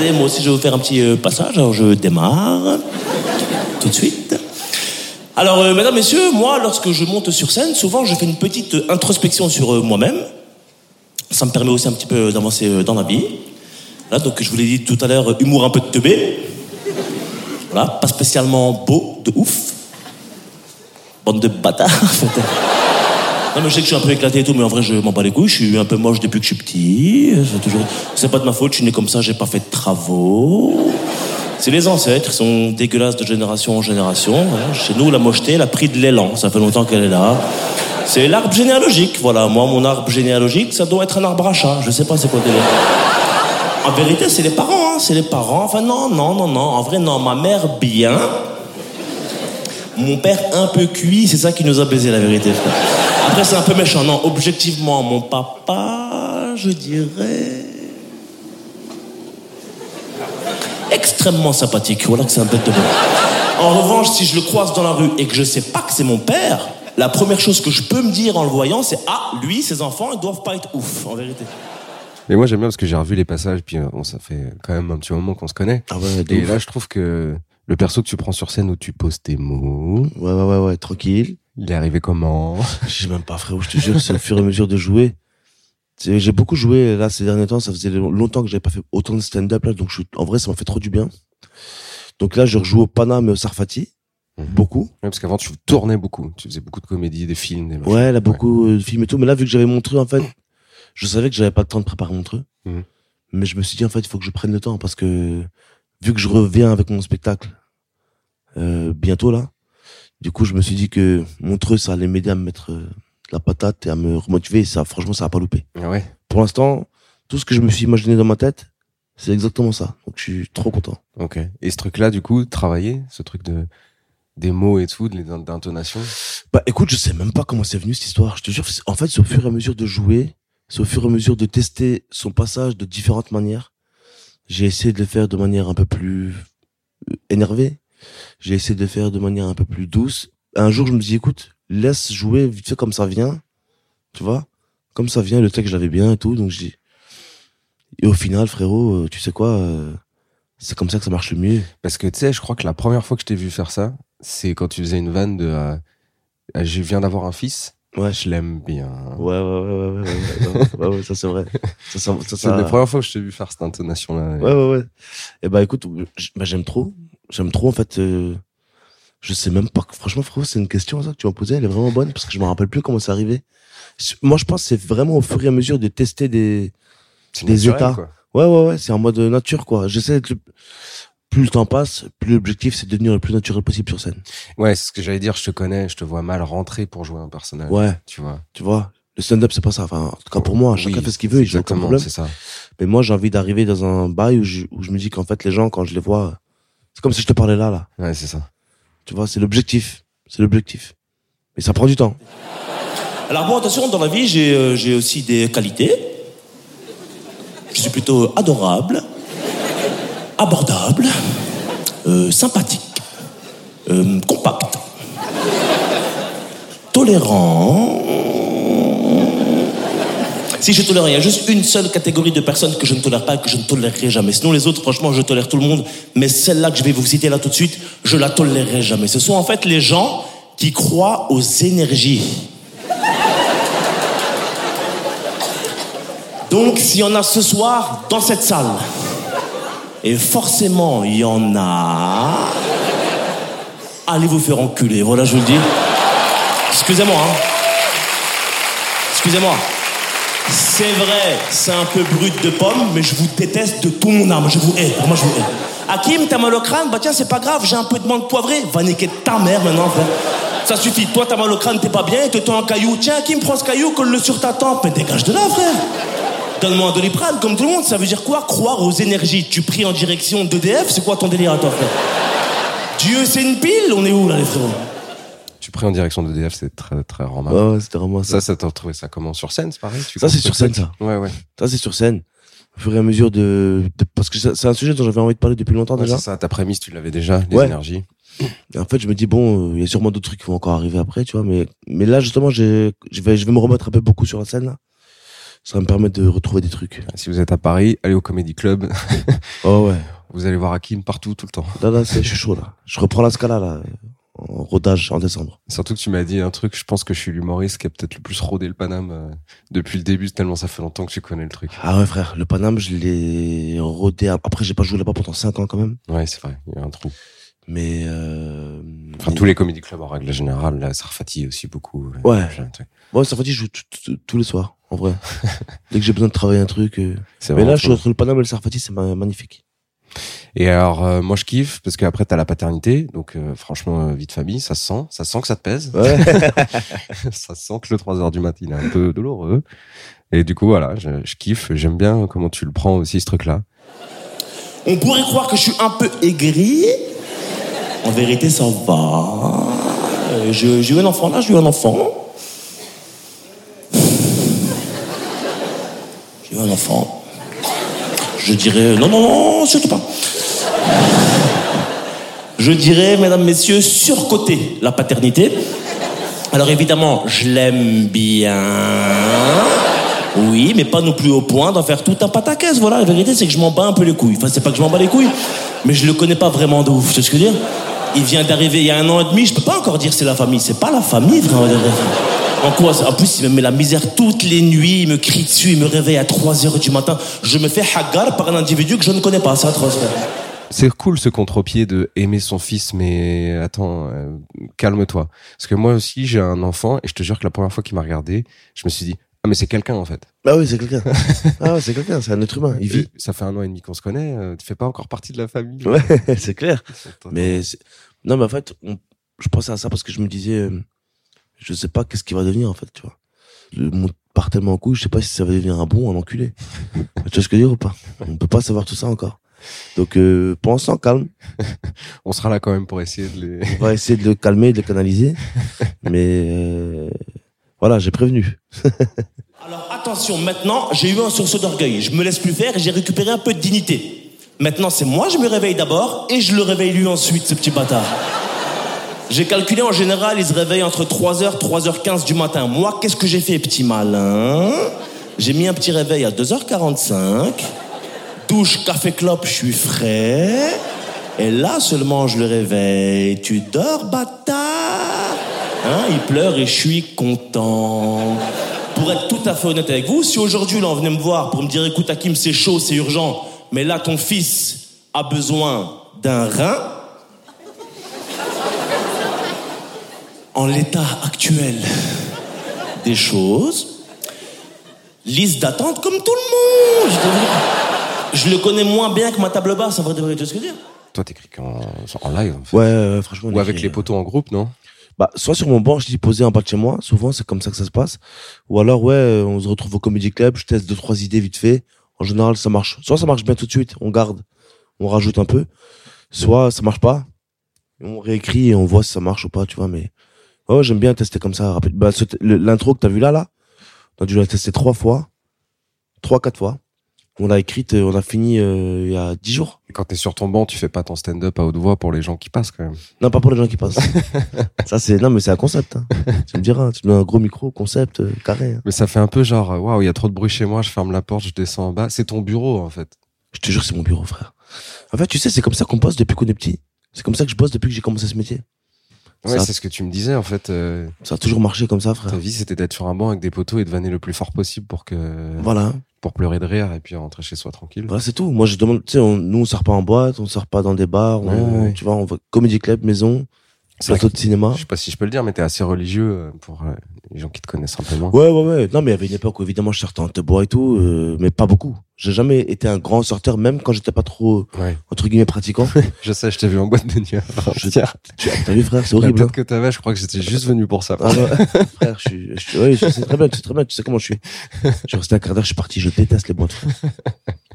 Moi aussi, je vais vous faire un petit euh, passage. Alors, je démarre tout de suite. Alors, euh, mesdames, messieurs, moi, lorsque je monte sur scène, souvent, je fais une petite euh, introspection sur moi-même. Ça me permet aussi un petit peu d'avancer dans la vie. Voilà, donc, je vous l'ai dit tout à l'heure, humour un peu de teubé. Voilà, pas spécialement beau, de ouf. Bande de bâtards. Je sais que je suis un peu éclaté et tout, mais en vrai je m'en bats les couilles. Je suis un peu moche depuis que je suis petit. C'est toujours, pas de ma faute. Je suis né comme ça. J'ai pas fait de travaux. C'est les ancêtres, ils sont dégueulasses de génération en génération. Chez nous, la mocheté, elle a pris de l'élan. Ça fait longtemps qu'elle est là. C'est l'arbre généalogique. Voilà, moi, mon arbre généalogique, ça doit être un arbre à chat. Je sais pas c'est quoi délire. En vérité, c'est les parents. hein. C'est les parents. Enfin non, non, non, non. En vrai, non. Ma mère bien. Mon père un peu cuit, c'est ça qui nous a baisé la vérité. Après c'est un peu méchant, non, objectivement, mon papa, je dirais... Extrêmement sympathique, voilà que c'est un bête de bon. En revanche, si je le croise dans la rue et que je sais pas que c'est mon père, la première chose que je peux me dire en le voyant, c'est Ah, lui, ses enfants, ils doivent pas être ouf, en vérité. Mais moi, j'aime bien parce que j'ai revu les passages, puis euh, bon, ça fait quand même un petit moment qu'on se connaît. Ah ouais, Et ouf. là, je trouve que le perso que tu prends sur scène où tu poses tes mots, Ouais, ouais, ouais, ouais, tranquille. Il est arrivé comment? Je sais même pas, frérot, je te jure, c'est au fur et à mesure de jouer. J'ai beaucoup joué là ces derniers temps, ça faisait longtemps que j'avais pas fait autant de stand-up là, donc je, en vrai ça m'a fait trop du bien. Donc là je rejoue au Paname et au Sarfati, Mhm. beaucoup. Ouais, parce qu'avant, tu tournais beaucoup. Tu faisais beaucoup de comédies, des films, des. Ouais, là beaucoup euh, de films et tout, mais là vu que j'avais montré en fait, je savais que j'avais pas le temps de préparer Montreux. Mhm. Mais je me suis dit en fait il faut que je prenne le temps parce que vu que je reviens avec mon spectacle euh, bientôt là, du coup je me suis dit que Montreux ça allait m'aider à me mettre euh, la patate et à me remotiver ça franchement ça a pas loupé. Ah ouais. pour l'instant, tout ce que je me suis imaginé dans ma tête, c'est exactement ça. Donc je suis trop content. Ok. Et ce truc-là, du coup, travailler, ce truc de des mots et tout, d'intonation? Bah écoute, je sais même pas comment c'est venu cette histoire. Je te jure, en fait, c'est au fur et à mesure de jouer, c'est au fur et à mesure de tester son passage de différentes manières. J'ai essayé de le faire de manière un peu plus euh, énervée. J'ai essayé de faire de manière un peu plus douce. Un jour, je me dis, écoute, laisse jouer vite fait comme ça vient. Tu vois? Comme ça vient, le texte, je l'avais bien et tout. Donc, je dis. Et au final, frérot, tu sais quoi? C'est comme ça que ça marche le mieux. Parce que, tu sais, je crois que la première fois que je t'ai vu faire ça, c'est quand tu faisais une vanne de, je viens d'avoir un fils. Ouais. Je l'aime bien. Ouais, ouais, ouais, ouais, ouais, ouais, ouais, ça c'est vrai. Ça, ça, ça, c'est la première fois que je t'ai vu faire cette intonation-là. Ouais, ouais, ouais. Et bah écoute, j'aime trop. J'aime trop en fait. euh, je sais même pas. Franchement, frérot, c'est une question ça que tu m'as posée. Elle est vraiment bonne parce que je me rappelle plus comment c'est arrivé. Moi, je pense que c'est vraiment au fur et à mesure de tester des. Des naturel, états. quoi. Ouais, ouais, ouais. C'est en mode nature quoi. J'essaie d'être. le- Plus le temps passe, plus l'objectif c'est de devenir le plus naturel possible sur scène. Ouais, c'est ce que j'allais dire. Je te connais, je te vois mal rentrer pour jouer un personnage. Ouais. Tu vois. Tu vois. Le stand-up c'est pas ça. Enfin, en tout cas pour moi, chacun Oui, fait ce qu'il veut. et j'ai aucun problème. c'est ça. Mais moi, j'ai envie d'arriver dans un bail où je, où je me dis qu'en fait, les gens, quand je les vois, c'est comme si je te parlais là, là. Ouais, c'est ça. Tu vois, c'est l'objectif. C'est l'objectif. Mais ça prend du temps. Alors bon, attention, dans la vie, j'ai euh, j'ai aussi des qualités. Je suis plutôt adorable, abordable, euh, sympathique, euh, compact, tolérant. Si je tolère, il y a juste une seule catégorie de personnes que je ne tolère pas et que je ne tolérerai jamais. Sinon, les autres, franchement, je tolère tout le monde. Mais celle-là que je vais vous citer là tout de suite, je la tolérerai jamais. Ce sont en fait les gens qui croient aux énergies. Donc, s'il y en a ce soir dans cette salle, et forcément il y en a, allez vous faire enculer. Voilà, je vous le dis. Excusez-moi, hein. Excusez-moi. C'est vrai, c'est un peu brut de pomme, mais je vous déteste de tout mon âme. Je vous hais. Moi, je vous hais. Hakim, t'as mal au crâne? Bah tiens, c'est pas grave, j'ai un peu de menthe poivrée. Va niquer ta mère maintenant, frère. Ça suffit. Toi, t'as mal au crâne, t'es pas bien, et te tends un caillou. Tiens, Hakim, prends ce caillou, colle-le sur ta tempe. Mais dégage de là, frère. Donne-moi un doliprane, comme tout le monde. Ça veut dire quoi? Croire aux énergies. Tu pries en direction d'EDF, c'est quoi ton délire à toi, frère? Dieu, c'est une pile? On est où, là, les frérots? Tu pries en direction de DF, c'est très, très remarquable. ouais, c'était vraiment ça. Ça, ça t'a retrouvé ça comment Sur scène, c'est pareil tu Ça, c'est sur scène, truc Ouais, ouais. Ça, c'est sur scène. Au fur et à mesure de, de- parce que c'est un sujet dont j'avais envie de parler depuis longtemps Ouais, déjà. c'est ça, ta prémisse, tu l'avais déjà, les Ouais. énergies. Et en fait, je me dis bon, euh, il y a sûrement d'autres trucs qui vont encore arriver après, tu vois. Mais, mais là, justement, je vais, je vais me remettre un peu beaucoup sur la scène là. Ça va me permettre de retrouver des trucs. Si vous êtes à Paris, allez au Comedy Club. Oh ouais. <laughs> Vous allez voir Hakim partout, tout le temps. Là, là, c'est, je suis chaud là. Je reprends la scala là, en rodage en décembre. Surtout que tu m'as dit un truc, je pense que je suis l'humoriste qui a peut-être le plus rodé le Paname euh, depuis le début, tellement ça fait longtemps que tu connais le truc. Ah ouais, frère, le Paname, je l'ai rodé. Après, j'ai pas joué là-bas pendant 5 ans quand même. Ouais, c'est vrai, il y a un trou. Mais. Euh, Enfin, mais- tous les comédie clubs en règle générale, là, Sarfati aussi beaucoup. euh, Ouais. Ouais, fait je joue tous les soirs, en vrai. <laughs> Dès que j'ai besoin de travailler un truc. euh. Mais là, je suis entre le Paname et le Sarfati, c'est ma- magnifique. Et alors, euh, moi, je kiffe parce qu'après, t'as la paternité. Donc, euh, franchement, euh, vie de famille, ça se sent. Ça se sent que ça te pèse. Ouais. <laughs> ça se sent que le 3 heures du matin, il est un peu douloureux. Et du coup, voilà, je, je kiffe. J'aime bien comment tu le prends aussi, ce truc-là. On pourrait croire que je suis un peu aigri. En vérité, ça va. Je- J'ai eu un enfant là, j'ai eu un enfant. J'ai eu un enfant. Je dirais. Non, non, non, surtout pas. Je dirais, mesdames, messieurs, surcoté la paternité. Alors évidemment, je l'aime bien. Oui, mais pas non plus au point d'en faire tout un pataquès. Voilà, la vérité, c'est que je m'en bats un peu les couilles. Enfin, c'est pas que je m'en bats les couilles, mais je le connais pas vraiment de ouf. Tu sais ce que je veux dire? Il vient d'arriver il y a un an et demi, je peux pas encore dire c'est la famille. C'est pas la famille, frère. En quoi En plus, il me met la misère toutes les nuits, il me crie dessus, il me réveille à 3 heures du matin. Je me fais hagar par un individu que je ne connais pas. C'est atroce, frère. C'est cool ce contre-pied de aimer son fils, mais attends, euh, calme-toi. Parce que moi aussi, j'ai un enfant et je te jure que la première fois qu'il m'a regardé, je me suis dit, ah mais c'est quelqu'un en fait. Ah oui, c'est quelqu'un. <laughs> ah ouais, c'est quelqu'un, c'est un être humain. Il vit. Et Ça fait un an et demi qu'on se connaît, euh, tu fais pas encore partie de la famille. Ouais, <laughs> c'est clair. Mais non, mais en fait, on- je pensais à ça parce que je me disais, euh, je sais pas qu'est-ce qu'il va devenir en fait, tu vois. Le monde part tellement en couille, je sais pas si ça va devenir un bon un enculé. <laughs> tu vois ce que je veux dire ou pas? On peut pas savoir tout ça encore. Donc, euh, pour l'instant, calme. On sera là quand même pour essayer de les. On va essayer de le calmer, de le canaliser. Mais euh, voilà, j'ai prévenu. <laughs> Alors attention, maintenant, j'ai eu un sursaut d'orgueil. Je me laisse plus faire et j'ai récupéré un peu de dignité. Maintenant, c'est moi, je me réveille d'abord et je le réveille lui ensuite, ce petit bâtard. J'ai calculé en général, il se réveille entre 3h, 3h15 du matin. Moi, qu'est-ce que j'ai fait, petit malin? J'ai mis un petit réveil à 2h45. Douche, café, clope, je suis frais. Et là seulement, je le réveille. Tu dors, bâtard? Hein, il pleure et je suis content. Pour être tout à fait honnête avec vous, si aujourd'hui là on venait me voir pour me dire écoute Hakim c'est chaud, c'est urgent, mais là ton fils a besoin d'un rein, en l'état actuel des choses, liste d'attente comme tout le monde. Je, le connais moins bien que ma table basse, en vrai de vrai, tu vois ce que je veux dire Toi, t'écris qu'en en live, en fait. Ouais, ouais, franchement. Ou avec écrit, les euh, poteaux en groupe, non? Bah, soit sur mon banc, je dis posé en bas de chez moi. Souvent, c'est comme ça que ça se passe. Ou alors, ouais, euh, on se retrouve au Comedy Club. Je teste deux, trois idées vite fait. En général, ça marche. Soit ça marche bien tout de suite. On garde. On rajoute un peu. Soit ça marche pas. On réécrit et on voit si ça marche ou pas, tu vois, mais. Ouais, ouais, j'aime bien tester comme ça, rapide. Bah, l'intro que t'as vu là, là. On a dû la tester trois fois. Trois, quatre fois. On l'a écrite, euh, on a fini, euh, il y a dix jours. Et quand t'es sur ton banc, tu fais pas ton stand-up à haute voix pour les gens qui passent, quand même. Non, pas pour les gens qui passent. <laughs> ça, c'est, non, mais c'est un concept, hein. Tu me diras, tu mets un gros micro, concept, euh, carré. hein. Mais ça fait un peu genre, euh, waouh, il y a trop de bruit chez moi, je ferme la porte, je descends en bas. C'est ton bureau, en fait. Je te jure, c'est mon bureau, frère. En fait, tu sais, c'est comme ça qu'on bosse depuis qu'on est petit. C'est comme ça que je bosse depuis que j'ai commencé ce métier. Ouais, c'est ce que tu me disais, en fait. euh, Ça a toujours marché comme ça, frère. ta vie, c'était d'être sur un banc avec des poteaux et de vanner le plus fort possible pour que, Voilà. pour pleurer de rire et puis rentrer chez soi tranquille. Voilà, c'est tout. Moi, je demande, tu sais, on- nous, on sort pas en boîte, on sort pas dans des bars, on- Ouais, ouais. tu vois, on va comédie club, maison, plateau de cinéma. Je sais pas si je peux le dire, mais t'es assez religieux euh, pour euh, les gens qui te connaissent simplement. Ouais, ouais, ouais. Non, mais il y avait une époque où, évidemment, je sortais en te bois et tout, euh, mais pas beaucoup. J'ai jamais été un grand sorteur, même quand j'étais pas trop, Ouais. entre guillemets, pratiquant. <laughs> Je sais, je t'ai vu en boîte de nuit. <laughs> Je- Tiens, T'as vu, frère, c'est la horrible. tête hein. que t'avais, je crois que j'étais juste venu pour ça. Ah ouais, <laughs> frère, je suis, je suis, ouais, je sais très bien, tu sais très bien, tu sais comment je suis. Je suis resté un quart d'heure, je suis parti, je déteste les boîtes.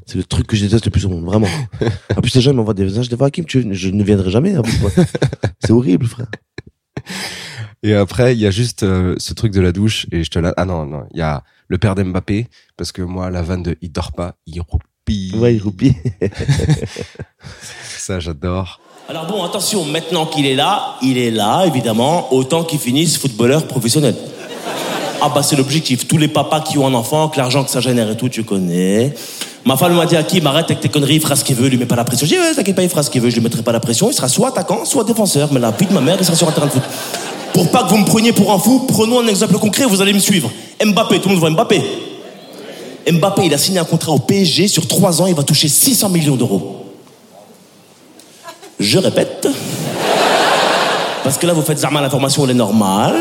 C'est le truc que je déteste le plus au monde, vraiment. En plus, les gens ils m'envoient des messages, des fois, Hakim, tu, je ne viendrai jamais boîte. C'est horrible, frère. Et après, il y a juste euh, ce truc de la douche et je te la. Ah non, non, il y a le père d'Mbappé parce que moi, la vanne de il dort pas, il roupille. Ouais, il roupille. Ça, j'adore. Alors bon, attention, maintenant qu'il est là, il est là, évidemment, autant qu'il finisse footballeur professionnel. Ah bah c'est l'objectif. Tous les papas qui ont un enfant, que l'argent que ça génère et tout, tu connais. Ma femme m'a dit, Hakim, arrête avec tes conneries, il fera ce qu'il veut, lui met pas la pression. J'ai dit, ouais, t'inquiète pas, il fera ce qu'il veut, je lui mettrai pas la pression. Il sera soit attaquant, soit défenseur. Mais la vie de ma mère, il sera sur un terrain de foot. Pour pas que vous me preniez pour un fou, prenons un exemple concret, vous allez me suivre. Mbappé, tout le monde voit Mbappé. Mbappé, il a signé un contrat au PSG sur 3 ans, il va toucher 600 millions d'euros. Je répète. Parce que là, vous faites Zama, l'information, elle est normale.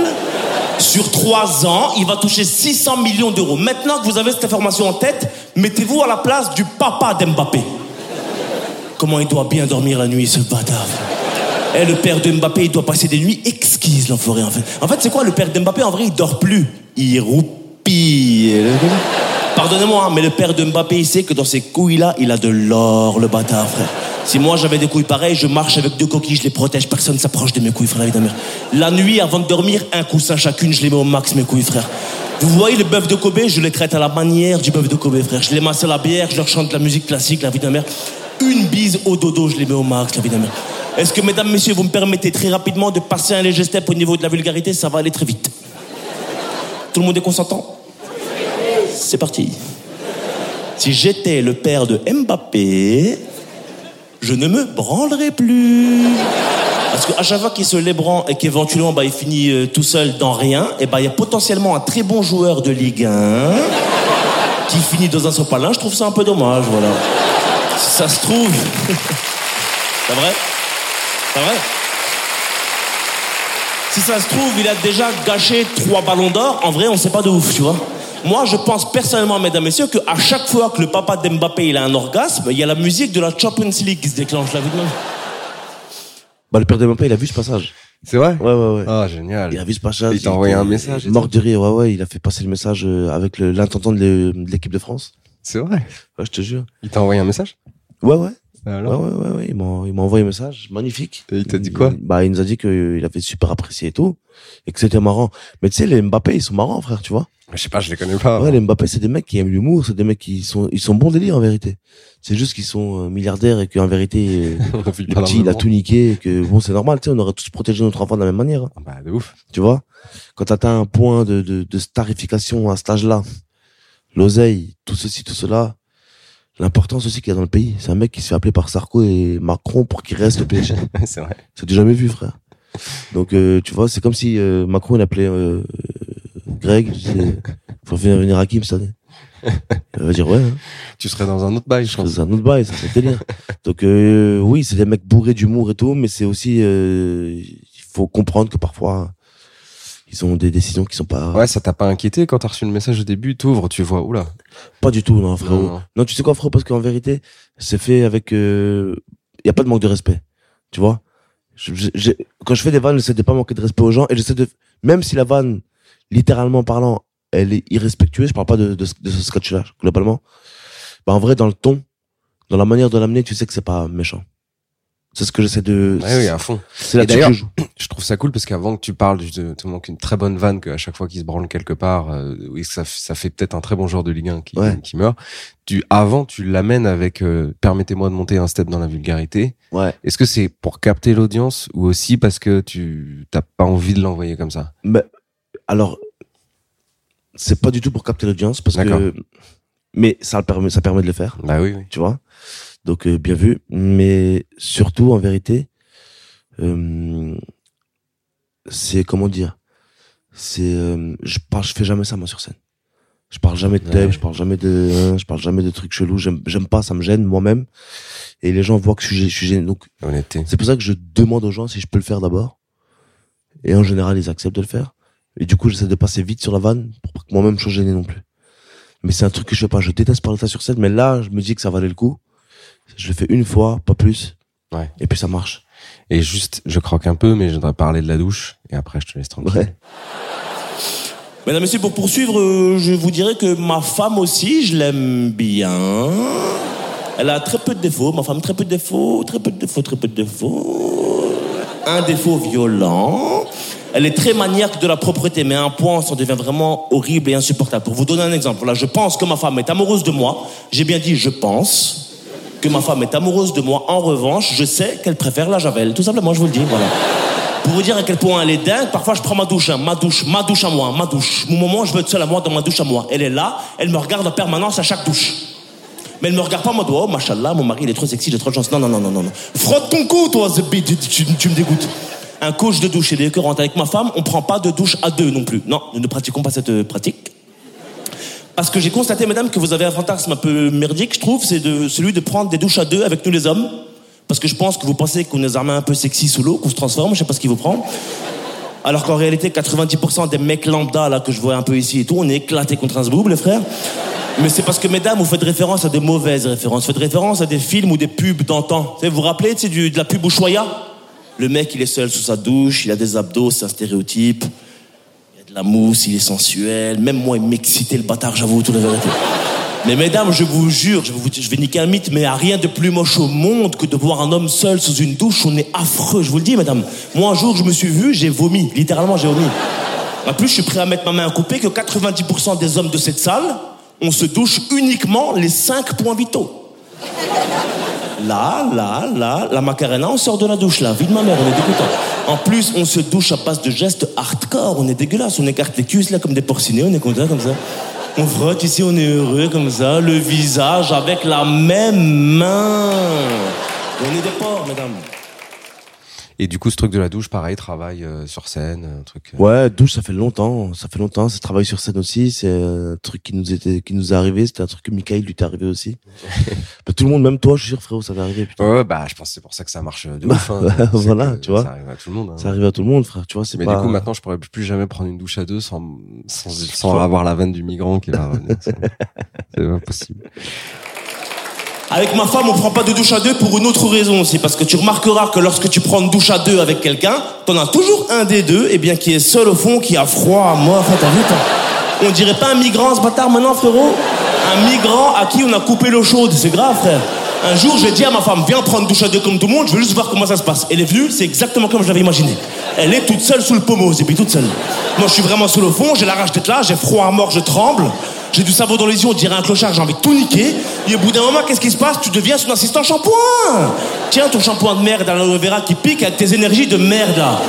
Sur 3 ans, il va toucher 600 millions d'euros. Maintenant que vous avez cette information en tête, mettez-vous à la place du papa d'Mbappé. Comment il doit bien dormir la nuit, ce bâtard? Eh, le père de Mbappé, il doit passer des nuits exquises, l'enfoiré, en fait. En fait, c'est quoi, le père d'Mbappé, en vrai, il dort plus. Il roupille. Pardonnez-moi, hein, mais le père de Mbappé, il sait que dans ces couilles-là, il a de l'or, le bâtard, frère. Si moi j'avais des couilles pareilles, je marche avec deux coquilles, je les protège, personne s'approche de mes couilles, frère, évidemment. La nuit, avant de dormir, un coussin chacune, je les mets au max, mes couilles, frère. Vous voyez le bœuf de Kobe, je les traite à la manière du bœuf de Kobe, frère. Je les masse à la bière, je leur chante la musique classique, la vie de mère. Une bise au dodo, je les mets au max, la vie de mère. Est-ce que, mesdames, messieurs, vous me permettez très rapidement de passer un léger step au niveau de la vulgarité? Ça va aller très vite. Tout le monde est consentant? C'est parti. Si j'étais le père de Mbappé, je ne me branlerais plus. Parce qu'à chaque fois qu'il se lébran et qu'éventuellement bah, il finit euh, tout seul dans rien, et bah il y a potentiellement un très bon joueur de Ligue 1 qui finit dans un sopalin. Je trouve ça un peu dommage, voilà. Si ça se trouve. C'est vrai? C'est vrai? Si ça se trouve, il a déjà gâché trois ballons d'or. En vrai, on sait pas de ouf, tu vois. Moi, je pense personnellement, mesdames et messieurs, qu'à chaque fois que le papa d'Mbappé il a un orgasme, il y a la musique de la Champions League qui se déclenche. Ma- Bah, le père de Mbappé, il a vu ce passage. C'est vrai? Ouais, ouais, ouais. Ah, génial. Il a vu ce passage. Il t'a envoyé un message Mort de rire, ouais, ouais. Il a fait passer le message euh, avec l'intendant de l'équipe de France. C'est vrai? Ouais, je te jure. Il t'a envoyé un message? Ouais, ouais. Alors ouais, ouais, ouais, ouais. Il m'a, il envoyé un message magnifique. Et il t'a dit quoi Bah, il nous a dit qu'il avait super apprécié et tout. Et que c'était marrant. Mais tu sais, les Mbappé, ils sont marrants, frère, tu vois. Je sais pas, je les connais pas. Ouais, les Mbappé, c'est des mecs qui aiment l'humour, c'est des mecs qui sont, ils sont bons délire, en vérité. C'est juste qu'ils sont euh, milliardaires et qu'en vérité, <laughs> euh, le petit, il a tout niqué et que bon, c'est normal, tu sais, on aurait tous protégé notre enfant de la même manière. hein. Ah Bah, de ouf. Tu vois Quand t'atteins un point de, de, de starification à cet âge-là, l'oseille, tout ceci, tout cela, l'importance aussi qu'il y a dans le pays. C'est un mec qui se fait appeler par Sarko et Macron pour qu'il reste le PSG. <laughs> c'est vrai. C'est du jamais vu, frère. Donc, euh, tu vois, c'est comme si euh, Macron, il appelait euh, Greg, <laughs> faut venir, venir à Kim cette année. Il va dire, ouais, hein, Tu serais dans un autre bail, je pense. c'est un autre bail, ça, c'est délire. <laughs> Donc, euh, oui, c'est des mecs bourrés d'humour et tout, mais c'est aussi, euh, il faut comprendre que parfois, ils ont des décisions qui sont pas, Ouais, ça t'a pas inquiété quand t'as reçu le message au début, t'ouvres, tu vois, oula. pas du tout, non, frérot. Non, Non, non. tu sais quoi, frérot, parce qu'en vérité, c'est fait avec, il y a pas de manque de respect, tu vois. Je- je- quand je fais des vannes, j'essaie de pas manquer de respect aux gens et j'essaie de, même si la vanne, littéralement parlant, elle est irrespectueuse, je parle pas de, de, ce- de ce sketch-là, globalement. Bah, en vrai, dans le ton, dans la manière de l'amener, tu sais que c'est pas méchant. C'est ce que j'essaie de, Ouais, oui, à fond. c'est que d'ailleurs, je. Je trouve ça cool parce qu'avant que tu parles, tu te manques une très bonne vanne qu'à chaque fois qu'il se branle quelque part, euh, oui, ça, fait peut-être un très bon joueur de Ligue 1 qui, Ouais. qui meurt. Tu, avant, tu l'amènes avec, euh, permettez-moi de monter un step dans la vulgarité. Ouais. Est-ce que c'est pour capter l'audience ou aussi parce que tu t'as pas envie de l'envoyer comme ça? Mais, alors, c'est pas du tout pour capter l'audience parce que, mais ça permet, ça permet de le faire. Bah oui, oui. tu vois? Donc euh, bien vu, mais surtout en vérité, euh, c'est comment dire, c'est, euh, je parle, je fais jamais ça moi sur scène. Je parle jamais de thème, Ouais. je parle jamais de, hein, je parle jamais de trucs chelous. J'aime, pas, ça me gêne moi-même. Et les gens voient que je suis, je suis gêné. Donc Honnêteté. c'est pour ça que je demande aux gens si je peux le faire d'abord. Et en général, ils acceptent de le faire. Et du coup, j'essaie de passer vite sur la vanne pour pas que moi-même je sois gêné non plus. Mais c'est un truc que je fais pas. Je déteste parler de ça sur scène, mais là, je me dis que ça valait le coup. Je le fais une fois, pas plus. Ouais. Et puis ça marche. Et juste, je croque un peu, mais je voudrais parler de la douche et après je te laisse tranquille. Ouais. Mesdames, Messieurs, pour poursuivre, euh, je vous dirais que ma femme aussi, je l'aime bien. Elle a très peu de défauts, ma femme, très peu de défauts, très peu de défauts, très peu de défauts. Un défaut violent. Elle est très maniaque de la propreté, mais à un point, ça devient vraiment horrible et insupportable. Pour vous donner un exemple, là, je pense que ma femme est amoureuse de moi. J'ai bien dit je pense que ma femme est amoureuse de moi. En revanche, je sais qu'elle préfère la javel. Tout simplement, je vous le dis, voilà. Pour vous dire à quel point elle est dingue, parfois je prends ma douche, hein, ma douche, ma douche à moi, ma douche. Mon moment, je veux être seul à moi dans ma douche à moi. Elle est là, elle me regarde en permanence à chaque douche. Mais elle me regarde pas en mode, oh, machallah, mon mari, il est trop sexy, j'ai trop de chance. Non, non, non, non, non. Frotte ton cou, toi, Zebbi, tu, tu- me dégoûtes. Un coach de douche, il est écœurant. Avec ma femme, on prend pas de douche à deux non plus. Non, nous ne pratiquons pas cette euh, pratique. Parce que j'ai constaté, mesdames, que vous avez un fantasme un peu merdique, je trouve, c'est de, celui de prendre des douches à deux avec nous les hommes. Parce que je pense que vous pensez qu'on est armés un peu sexy sous l'eau, qu'on se transforme, je sais pas ce qui vous prend. Alors qu'en réalité, 90% des mecs lambda, là, que je vois un peu ici et tout, on est éclatés contre un zboob, les frères. Mais c'est parce que, mesdames, vous faites référence à des mauvaises références. Vous faites référence à des films ou des pubs d'antan. Vous vous rappelez, tu sais, de la pub Ushuaïa? Le mec, il est seul sous sa douche, il a des abdos, c'est un stéréotype. La mousse, il est sensuel. Même moi, il m'excitait le bâtard, j'avoue, toute la vérité. Mais mesdames, je vous jure, je, vous- vais niquer un mythe, mais a rien de plus moche au monde que de voir un homme seul sous une douche. On est affreux, je vous le dis, mesdames. Moi, un jour, je me suis vu, j'ai vomi. Littéralement, j'ai vomi. En plus, je suis prêt à mettre ma main à couper que 90% des hommes de cette salle, on se douche uniquement les 5 points vitaux. Là, là, là, la macarena, on sort de la douche, là. Vie de ma mère, on est dégoûtant. En plus, on se douche à base de gestes hardcore. On est dégueulasse. On écarte les cuisses, là, comme des porcinés. On est ça, comme ça. On frotte ici, on est heureux, comme ça. Le visage avec la même main. On est des porcs, mesdames. Et du coup, ce truc de la douche, pareil, travail euh, sur scène, un truc. euh, Ouais, douche, ça fait longtemps. Ça fait longtemps. C'est travail sur scène aussi. C'est un truc qui nous était, qui nous est arrivé. C'était un truc que Michael lui est arrivé aussi. <laughs> Bah, tout le monde, même toi, je suis sûr, frérot, ça va arriver. Putain. Ouais, bah, je pense que c'est pour ça que ça marche de Bah, ouf. hein. <laughs> voilà, tu vois. Ça arrive à tout le monde. hein. Ça arrive à tout le monde, frère. Tu vois, c'est Mais pas. du coup, maintenant, je pourrais plus jamais prendre une douche à deux sans, sans, sans avoir la veine du migrant qui va revenir. C'est c'est <laughs> pas possible. Avec ma femme, on prend pas de douche à deux pour une autre raison aussi, parce que tu remarqueras que lorsque tu prends une douche à deux avec quelqu'un, t'en as toujours un des deux, et bien qui est seul au fond, qui a froid à mort. Enfin, t'as vu, On dirait pas un migrant, ce bâtard, maintenant, frérot Un migrant à qui on a coupé l'eau chaude, c'est grave, frère. Un jour, j'ai dit à ma femme, viens prendre douche à deux comme tout le monde, je veux juste voir comment ça se passe. Elle est venue, c'est exactement comme je l'avais imaginé. Elle est toute seule sous le pommeau, et puis toute seule. Moi, je suis vraiment seul au fond, j'ai la rage d'être là, j'ai froid à mort, je tremble. J'ai du savon dans les yeux, on dirait un clochard, j'ai envie de tout niquer. Et au bout d'un moment, qu'est-ce qui se passe Tu deviens son assistant shampoing Tiens, ton shampoing de merde à l'aloe vera qui pique avec tes énergies de merde là.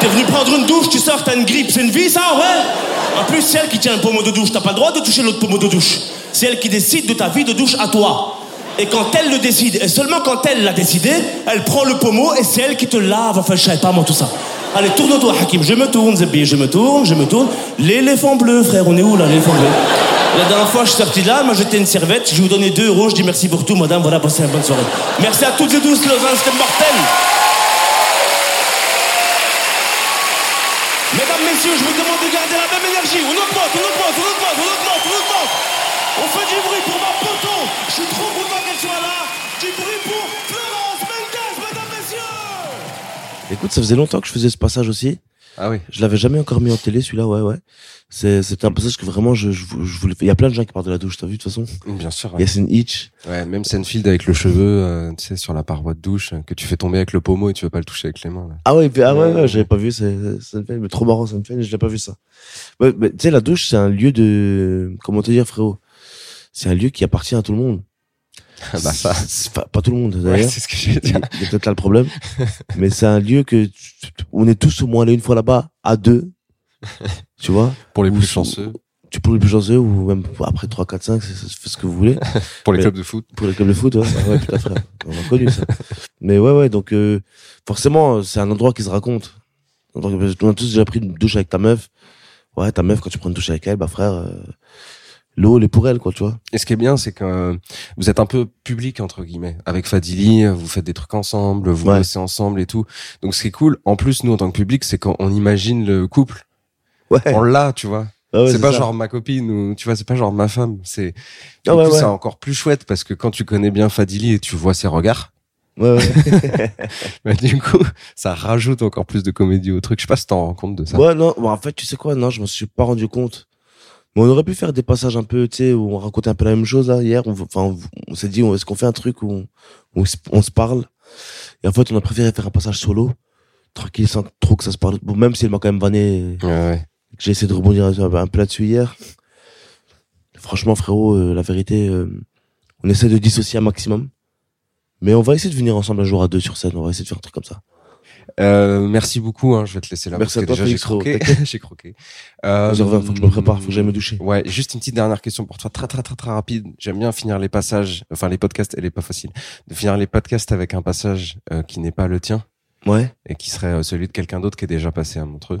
T'es venu prendre une douche, tu sors, t'as une grippe, c'est une vie ça, ouais En plus, c'est elle qui tient le pommeau de douche, t'as pas le droit de toucher l'autre pommeau de douche. C'est elle qui décide de ta vie de douche à toi. Et quand elle le décide, et seulement quand elle l'a décidé, elle prend le pommeau et c'est elle qui te lave. Enfin, je savais pas moi tout ça. Allez, tourne-toi, Hakim. Je me tourne, Zebbi, je me tourne, je me tourne. L'éléphant bleu, frère, on est où là, l'éléphant bleu? La dernière fois, je suis sorti de là, m'a jeté une serviette, je lui ai donné 2 euros, je dis merci pour tout, madame, voilà, passez une bonne soirée. Merci à toutes et tous, Lausanne, c'était mortel. Mesdames, messieurs, je vous demande de garder la même énergie. On augmente, on augmente, on augmente, on augmente, on augmente. On fait du bruit pour ma poteau. Je suis trop content qu'elle soit là. Du bruit pour Écoute, ça faisait longtemps que je faisais ce passage aussi. Ah oui. Je l'avais jamais encore mis en télé, celui-là, ouais, ouais. C'est, c'était un passage que vraiment je, je, je voulais. Il y a plein de gens qui partent de la douche, t'as vu de toute façon. Bien sûr. Il y a Yassine Hitch. Ouais, même Senfield avec le cheveu, euh, tu sais, sur la paroi de douche, euh, que tu fais tomber avec le pommeau et tu veux pas le toucher avec les mains. Là. Ah ouais, puis- ah ouais, ouais, j'avais pas vu, c'est, c'est mais trop marrant, fait, je l'ai pas vu ça. Ouais, mais tu sais, la douche, c'est un lieu de, comment te dire, frérot? C'est un lieu qui appartient à tout le monde. Ah bah ça. Pas, pas tout le monde, Ouais, d'ailleurs. c'est ce que j'ai dit. y a il y a peut-être là le problème. <laughs> mais c'est un lieu que, on est tous au moins allés une fois là-bas, à deux. <laughs> Tu vois? Pour les plus chanceux, Tu pour les plus chanceux, ou même après 3, 4, 5, c'est, ce que vous voulez. <laughs> pour les Mais- clubs de foot. Pour les clubs de foot, ouais. Ouais, putain, frère. On a connu ça. Mais ouais, ouais, donc, euh, forcément, c'est un endroit qui se raconte. Donc, on a tous déjà pris une douche avec ta meuf. Ouais, ta meuf, quand tu prends une douche avec elle, bah, frère, euh, l'eau, elle est pour elle, quoi, tu vois. Et ce qui est bien, c'est que euh, vous êtes un peu public entre guillemets. Avec Fadili, vous faites des trucs ensemble, vous Ouais. bossez ensemble et tout. Donc ce qui est cool, en plus nous en tant que public, c'est qu'on imagine le couple. Ouais. On l'a, tu vois. Ah ouais, c'est pas ça. genre ma copine ou tu vois, c'est pas genre ma femme. C'est du Ah ouais, c'est encore plus chouette parce que quand tu connais bien Fadili et tu vois ses regards, Ouais, ouais. <laughs> bah, du coup, ça rajoute encore plus de comédie au truc. Je sais pas si t'en rends compte de ça. Ouais, non, bon, en fait, tu sais quoi, non, je me suis pas rendu compte. Mais on aurait pu faire des passages un peu, tu sais, où on racontait un peu la même chose, là, hier. On, enfin, on, s'est dit, est-ce qu'on fait un truc où on, où on se- parle? Et en fait, on a préféré faire un passage solo. Tranquille, sans trop que ça se parle. Bon, même si elle m'a quand même vanné, Ouais, ouais. que j'ai essayé de rebondir un peu là-dessus hier. Franchement, frérot, euh, la vérité, euh, on essaie de dissocier un maximum. Mais on va essayer de venir ensemble un jour à deux sur scène. On va essayer de faire un truc comme ça. Euh, merci beaucoup. Hein, je vais te laisser là. Merci parce à toi, déjà, j'ai croqué. <laughs> J'ai croqué. Euh, reviens, faut que je me prépare, faut que j'aille me doucher. Ouais, juste une petite dernière question pour toi, très très très très rapide. J'aime bien finir les passages, enfin les podcasts, elle est pas facile, de finir les podcasts avec un passage euh, qui n'est pas le tien Ouais. et qui serait euh, celui de quelqu'un d'autre qui est déjà passé à Montreux.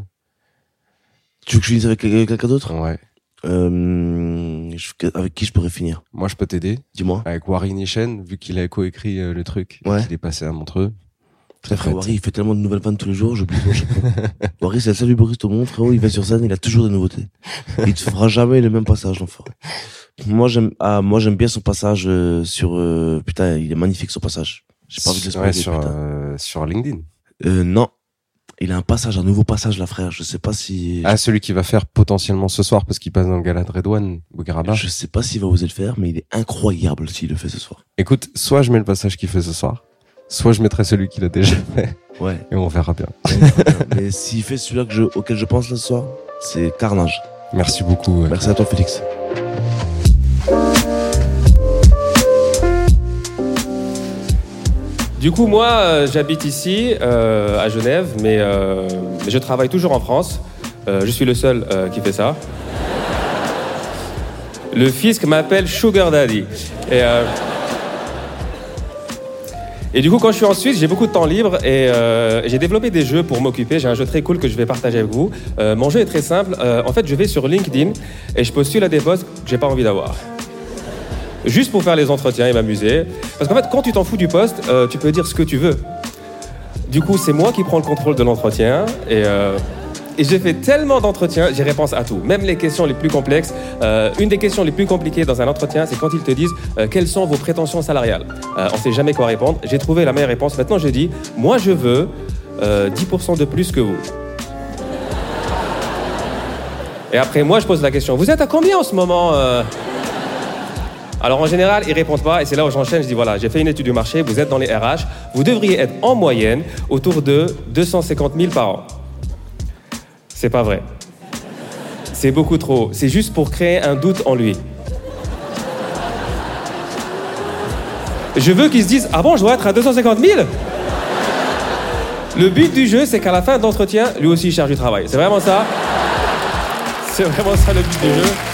Tu veux que je finisse avec quelqu'un d'autre? Ouais. euh, Avec qui je pourrais finir? Moi, je peux t'aider Dis-moi. avec Warren Nishen, vu qu'il a coécrit le truc Ouais. qu'il est passé à Montreux. Très frère. Wari, il fait tellement de nouvelles vannes tous les jours, j'oublie chaque fois. <laughs> Wari, c'est le seul humoriste au monde, frérot, il va sur scène, il a toujours des nouveautés. Il te fera jamais le même passage, l'enfoiré. Moi, j'aime, ah, moi, j'aime bien son passage euh, sur, euh, putain, il est magnifique son passage. J'ai pas envie de le spoiler, sur euh, sur LinkedIn. Euh, non. Il a un passage, un nouveau passage, là, frère. Je sais pas si, Ah, celui qui va faire potentiellement ce soir parce qu'il passe dans le gala de Redouane Bougaraba. je sais pas s'il va oser le faire, mais il est incroyable s'il le fait ce soir. Écoute, soit je mets le passage qu'il fait ce soir, soit je mettrai celui qu'il a déjà fait Ouais. et on verra bien. <laughs> mais s'il fait celui-là que je, auquel je pense là ce soir, c'est carnage. Merci beaucoup. Merci à toi, Félix. Du coup, moi, euh, j'habite ici, euh, à Genève, mais, euh, mais je travaille toujours en France. Euh, je suis le seul euh, qui fait ça. Le fisc m'appelle Sugar Daddy. Et, euh, et du coup, quand je suis en Suisse, j'ai beaucoup de temps libre et euh, j'ai développé des jeux pour m'occuper. J'ai un jeu très cool que je vais partager avec vous. Euh, mon jeu est très simple. Euh, en fait, je vais sur LinkedIn et je postule à des postes que j'ai pas envie d'avoir juste pour faire les entretiens et m'amuser. Parce qu'en fait, quand tu t'en fous du poste, euh, tu peux dire ce que tu veux. Du coup, c'est moi qui prends le contrôle de l'entretien et, euh, et j'ai fait tellement d'entretiens, j'ai réponse à tout, même les questions les plus complexes. Euh, une des questions les plus compliquées dans un entretien, c'est quand ils te disent euh, quelles sont vos prétentions salariales? Euh, on sait jamais quoi répondre. J'ai trouvé la meilleure réponse. Maintenant, je dis, moi, je veux euh, 10% de plus que vous. Et après, moi, je pose la question, vous êtes à combien en ce moment alors en général, ils répondent pas et c'est là où j'enchaîne. Je dis voilà, j'ai fait une étude du marché, vous êtes dans les RH, vous devriez être en moyenne autour de 250 000 par an. C'est pas vrai. C'est beaucoup trop. C'est juste pour créer un doute en lui. Je veux qu'ils se disent ah bon, je dois être à 250 000 Le but du jeu, c'est qu'à la fin d'entretien, lui aussi il cherche du travail. C'est vraiment ça. C'est vraiment ça le but du jeu.